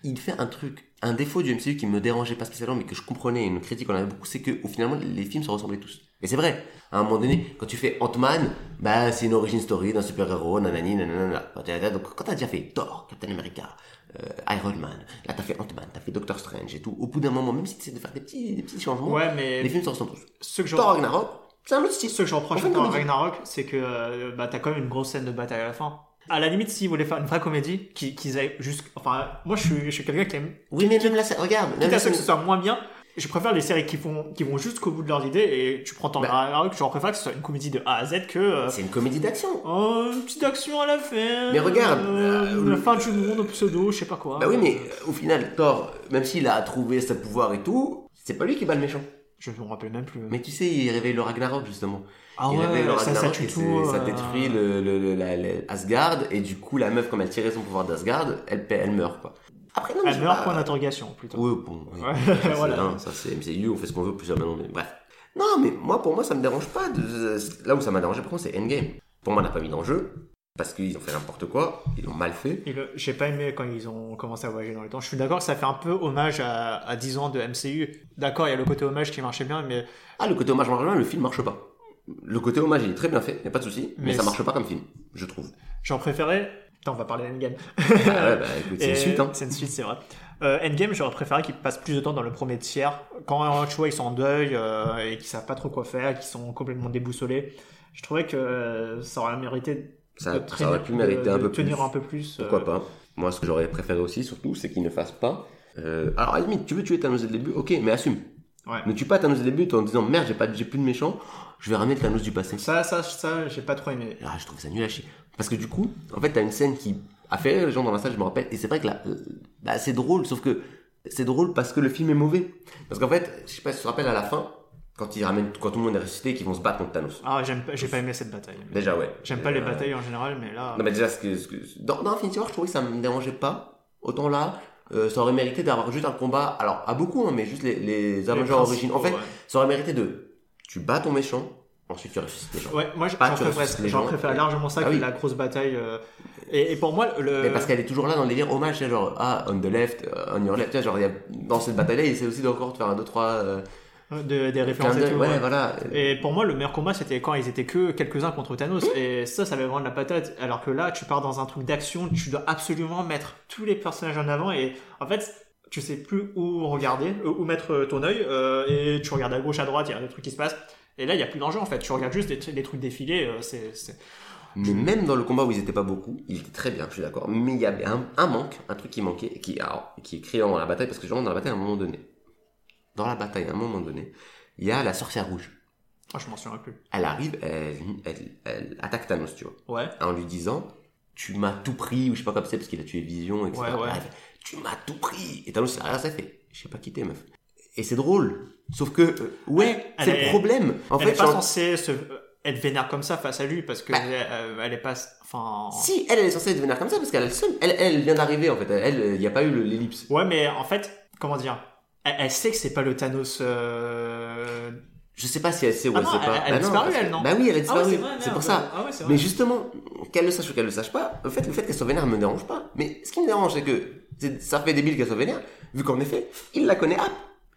Il fait un truc, un défaut du MCU qui me dérangeait pas spécialement, mais que je comprenais, une critique qu'on avait beaucoup, c'est que au finalement, les films se ressemblaient tous. Et c'est vrai. À un moment donné, quand tu fais Ant-Man, bah, c'est une origin story d'un super-héros, nanani, nanana. Donc, quand t'as déjà fait Thor, Captain America, euh, Iron Man, là, t'as fait Ant-Man, t'as fait Doctor Strange et tout, au bout d'un moment, même si tu essaies de faire des petits, des petits changements, Ouais, mais les films se ressemblent tous. ce que je Thor Ragnarok, c'est un autre style. Ce que je reproche On fait comédie. Ragnarok, c'est que euh, bah, t'as quand même une grosse scène de bataille à la fin. À la limite, s'ils voulaient faire une vraie comédie, qu'ils aillent juste. Enfin, moi, je suis, je suis quelqu'un qui aime. Oui, mais même là, ça- regarde, Quitte à ce que ce soit moins bien, je préfère les séries qui vont, qui vont jusqu'au bout de leurs idées et tu prends ton Bah. Ragnarok, je préfère que ce soit une comédie de A à Z que. euh, c'est une comédie d'action. oh, une petite action à la fin. Mais regarde, euh, euh, la fin du monde, pseudo, je sais pas quoi. Bah oui, mais euh, au final, Thor, même s'il a trouvé ses pouvoirs et tout, c'est pas lui qui bat le méchant. Je me rappelle même plus. Mais tu sais, il réveille le Ragnarok justement. ah il réveille le ouais, ça, ça tue tout. ça euh, détruit le, le, le- la- la- Asgard et du coup la meuf comme elle tirait son pouvoir d'Asgard, elle, elle meurt quoi. Après non, mais meurt, pas- point d'interrogation, plutôt. Oui, bon, oui. [LAUGHS] Ouais, [LAUGHS] Ça, c'est- voilà. ça c'est MCU, on fait ce qu'on veut plusieurs maintenant, mais bref. Non, mais moi pour moi ça me dérange pas. De... Là où ça m'a dérangé par contre c'est Endgame. Pour moi on n'a pas mis d'enjeu parce qu'ils ont fait n'importe quoi, ils l'ont mal fait. Le- J'ai pas aimé quand ils ont commencé à voyager dans le temps. Je suis d'accord que ça fait un peu hommage à, à 10 ans de MCU. D'accord, il y a le côté hommage qui marchait bien, mais Ah, le côté hommage marche bien, le film marche pas. Le côté hommage, il est très bien fait, y a pas de souci, mais, Mais ça marche pas comme film, je trouve. j'en préférais. Attends, on va parler d'Endgame. ah ouais, bah [LAUGHS] écoute, c'est une Et- suite, hein. C'est une suite, c'est vrai. Euh, Endgame, j'aurais préféré qu'ils passent plus de temps dans le premier tiers. Quand tu vois, ils sont en deuil euh, et qu'ils savent pas trop quoi faire, qu'ils sont complètement déboussolés. Je trouvais que euh, ça aurait mérité Ça, de ça aurait pu mériter de- un de peu tenir plus. un peu plus. Pourquoi pas Moi, ce que j'aurais préféré aussi, surtout, c'est qu'ils ne fassent pas. Alors, à la limite, tu veux tuer Thanos dès le début, ok, mais assume. Ouais. Ne tue pas Thanos dès le début en disant merde, j'ai pas, j'ai plus de méchant, je vais ramener le Thanos du passé. Ça, ça, ça, j'ai pas trop aimé. Ah, je trouve ça nul à chier. Parce que du coup, en fait, t'as une scène qui a fait rire les gens dans la salle, je me rappelle, et c'est vrai que là, bah, c'est drôle, sauf que c'est drôle parce que le film est mauvais. Parce qu'en fait, je sais pas si tu te rappelles à la fin, quand ils ramènent, quand tout le monde est ressuscité qu'ils vont se battre contre Thanos. Ah, j'aime pas, j'ai pas aimé cette bataille. Déjà, ouais. J'aime pas les Euh, batailles en général, mais là. Non, mais déjà, ce que, ce que- dans, dans Infinity War, je trouvais que ça me dérangeait pas. Autant là, euh, ça aurait mérité d'avoir juste un combat, alors à beaucoup, hein, mais juste les, les Avengers origines. En fait, ouais. ça aurait mérité de. Tu bats ton méchant, ensuite tu les gens. Ouais, moi j'en préfère, les largement ça Ah que oui. la grosse bataille. euh, Et, et pour moi, le. Mais parce qu'elle est toujours là dans le délire hommage, sais, genre, ah, on the left, euh, on your left, genre, y a, dans cette bataille-là, il essaie aussi d'encore de faire un, deux, trois, euh, de- des références et tout. ouais, ouais. voilà. Et pour moi, le meilleur combat, c'était quand ils étaient que quelques-uns contre Thanos. Et ça, ça avait vraiment de la patate. Alors que là, tu pars dans un truc d'action, tu dois absolument mettre tous les personnages en avant. Et en fait, tu sais plus où regarder, euh, où mettre ton œil. euh, et tu regardes à gauche, à droite, il y a des trucs qui se passent. Et là, il y a plus d'enjeu en fait. Tu regardes juste les, les trucs défiler. euh, c'est, c'est- Mais même dans le combat où ils étaient pas beaucoup, il était très bien, je suis d'accord. Mais il y avait un, un manque, un truc qui manquait, qui, alors, qui est criant dans la bataille, parce que genre dans la bataille à un moment donné, dans la bataille à un moment donné, il y a la sorcière rouge. Ah, je m'en souviens plus. Elle arrive, elle, elle, elle attaque Thanos, tu vois, Ouais. en lui disant, tu m'as tout pris, ou je sais pas comme c'est, parce qu'il a tué Vision, etc. Ouais, ouais. Tu m'as tout pris. Et Thanos, rien ça fait. Je sais pas quitter, meuf. Et c'est drôle. Sauf que, euh, ouais, c'est est- le problème. En elle fait, est pas genre- censée se, être vénère comme ça face à lui parce que Bah. euh, elle est pas. Enfin. si, elle, elle est censée devenir comme ça, parce qu'elle a le seum. Elle, elle vient d'arriver, en fait. Elle, il n'y a pas eu le- l'ellipse. Ouais, mais en fait, comment dire? Elle, elle sait que c'est pas le Thanos. euh, Je sais pas si elle sait ou Ah elle non, sait pas. elle- elle a Bah disparu, elle, non Bah oui, elle a Ah ouais, disparu. c'est vrai, c'est pour ça. Ah ouais. Mais justement, qu'elle le sache ou qu'elle le sache pas, le fait, le fait qu'elle soit vénère me dérange pas. Mais ce qui me dérange, c'est que ça fait débile qu'elle soit vénère, vu qu'en effet, il la connaît.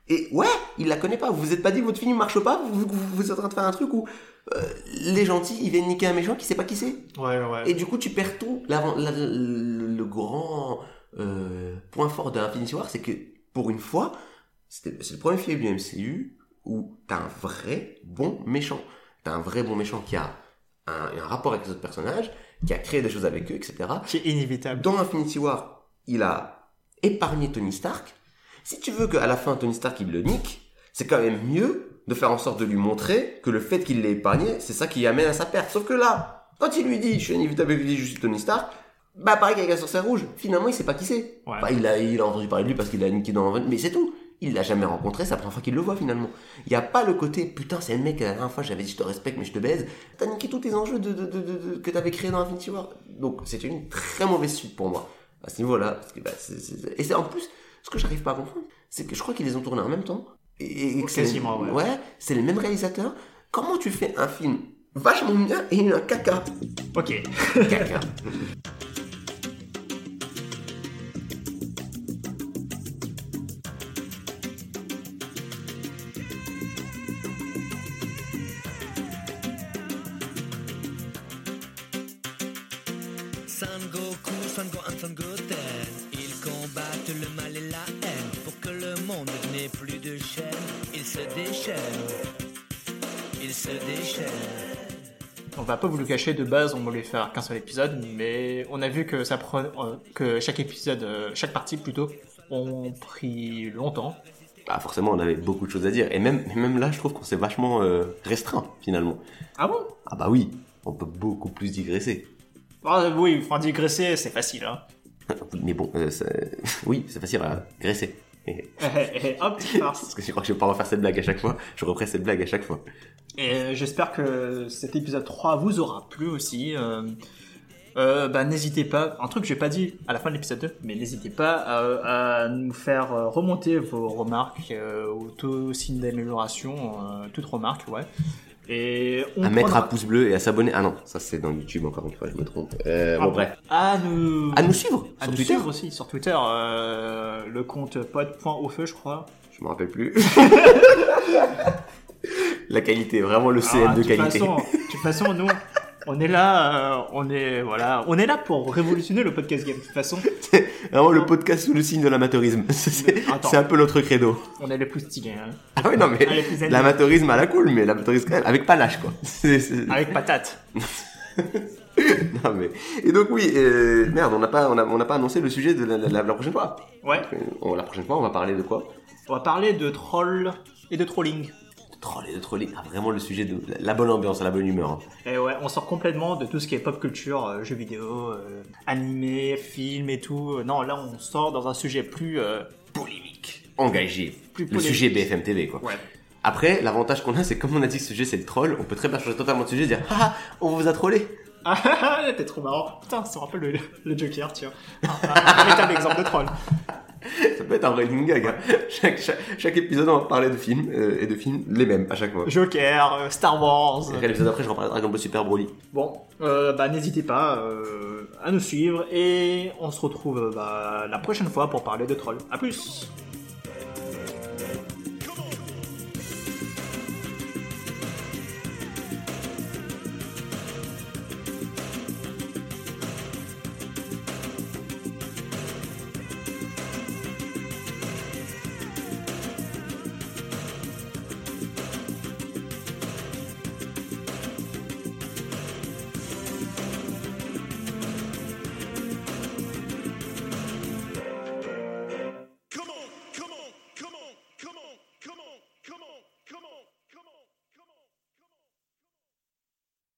Et ouais, il la connaît pas. Vous vous êtes pas dit que votre film marche pas, vous, vous, vous êtes en train de faire un truc où euh, les gentils, ils viennent niquer un méchant qui sait pas qui c'est. Ouais, ouais. Et du coup, tu perds tout. La- le, le grand euh, point fort d'Infinity War, c'est que pour une fois, c'est le premier film du MCU où t'as un vrai bon méchant. T'as un vrai bon méchant qui a un, un rapport avec les autres personnages, qui a créé des choses avec eux, etc. Qui est inévitable. Dans Infinity War, il a épargné Tony Stark. Si tu veux qu'à la fin Tony Stark il le nique, c'est quand même mieux de faire en sorte de lui montrer que le fait qu'il l'ait épargné, c'est ça qui amène à sa perte. Sauf que là, quand il lui dit, je suis inévitable, il dit, je suis Tony Stark, bah pareil qu'avec la sorcière rouge, finalement il sait pas qui c'est. Ouais. Enfin, il, a, il a entendu parler de lui parce qu'il a niqué dans mais c'est tout. Il l'a jamais rencontré, c'est la première fois qu'il le voit finalement. Il n'y a pas le côté, putain, c'est le mec, la dernière fois j'avais dit je te respecte mais je te baise. T'as niqué tous tes enjeux de, de, de, de- de- que t'avais créés dans Infinity War. Donc c'est une très mauvaise suite pour moi. À ce niveau-là. Parce que, bah, Et c'est en plus, ce que j'arrive pas à comprendre, c'est que je crois qu'ils les ont tournés en même temps. Et, Quasiment, ouais. Ouais, c'est le même réalisateur. Comment tu fais un film vachement bien et un caca? Ok. Caca. [LAUGHS] pas vous le cacher, de base, on voulait faire qu'un seul épisode, mais on a vu que ça pre- euh, que chaque épisode, euh, chaque partie plutôt, ont pris longtemps. Bah forcément, on avait beaucoup de choses à dire. Et même, même là, je trouve qu'on s'est vachement euh, restreint, finalement. Ah bon? Ah bah oui, on peut beaucoup plus digresser. Ah oui, enfin digresser, c'est facile, hein. [LAUGHS] Mais bon, euh, [LAUGHS] oui, c'est facile à graisser. Et- Et, et hop, petite farce. Parce que je crois que je vais pas refaire cette blague à chaque fois. Je referai cette blague à chaque fois. Et euh, j'espère que cet épisode 3 vous aura plu aussi. Euh, euh, bah, n'hésitez pas, un truc que j'ai pas dit à la fin de l'épisode 2, mais n'hésitez pas à, à nous faire remonter vos remarques, euh, ou tout signe d'amélioration, toutes remarques, ouais. Et on À mettre un pouce bleu et à s'abonner. Ah non, ça c'est dans YouTube encore une fois, je me trompe. Euh, Ah, bon, bref. À nous, À nous suivre à sur nous Twitter. suivre aussi sur Twitter, euh, le compte pod.aufeu, je crois. Je me rappelle plus. [LAUGHS] La qualité, vraiment le CM Ah, de toute qualité. De toute façon, nous, on est là, euh, on est voilà, on est là pour révolutionner le podcast game. De toute façon, [LAUGHS] Vraiment le podcast sous le signe de l'amateurisme. [LAUGHS] C'est un peu notre credo. on est les plus stylés, hein. Ah oui, non mais l'amateurisme à la cool, mais l'amateurisme quand même, avec panache quoi. [LAUGHS] Avec patate. Non, mais... Et donc oui, euh, merde, on n'a pas, on a- on n'a pas annoncé le sujet de la, la- la prochaine fois. Ouais, Euh, on- la prochaine fois, on va parler de quoi? On va parler de troll et de trolling. De troll et de trolling. Ah, vraiment le sujet de la, bonne ambiance, la bonne humeur. hein. Et ouais, on sort complètement de tout ce qui est pop culture, euh, jeux vidéo, euh, animé, film et tout. Euh, Non, là, on sort dans un sujet plus euh, polémique. Engagé. Plus le polémique. sujet BFM TV quoi. Ouais. Après, l'avantage qu'on a, c'est comme on a dit que ce sujet c'est le troll, on peut très bien changer totalement de sujet et dire ah, ah, on vous a trollé. Ah, ah, ah, t'es trop marrant. Putain, ça me rappelle le, le Joker, tiens. Ah, ah, Un véritable exemple de troll. Ça peut être un vrai running gag. hein. Chaque, chaque, chaque épisode, on va parler de films euh, et de films les mêmes à chaque fois. Joker, euh, Star Wars. Et l'épisode après, je reparlerai de Dragon Ball Super Broly. Bon, euh, bah n'hésitez pas à nous suivre et on se retrouve bah, la prochaine fois pour parler de troll. À plus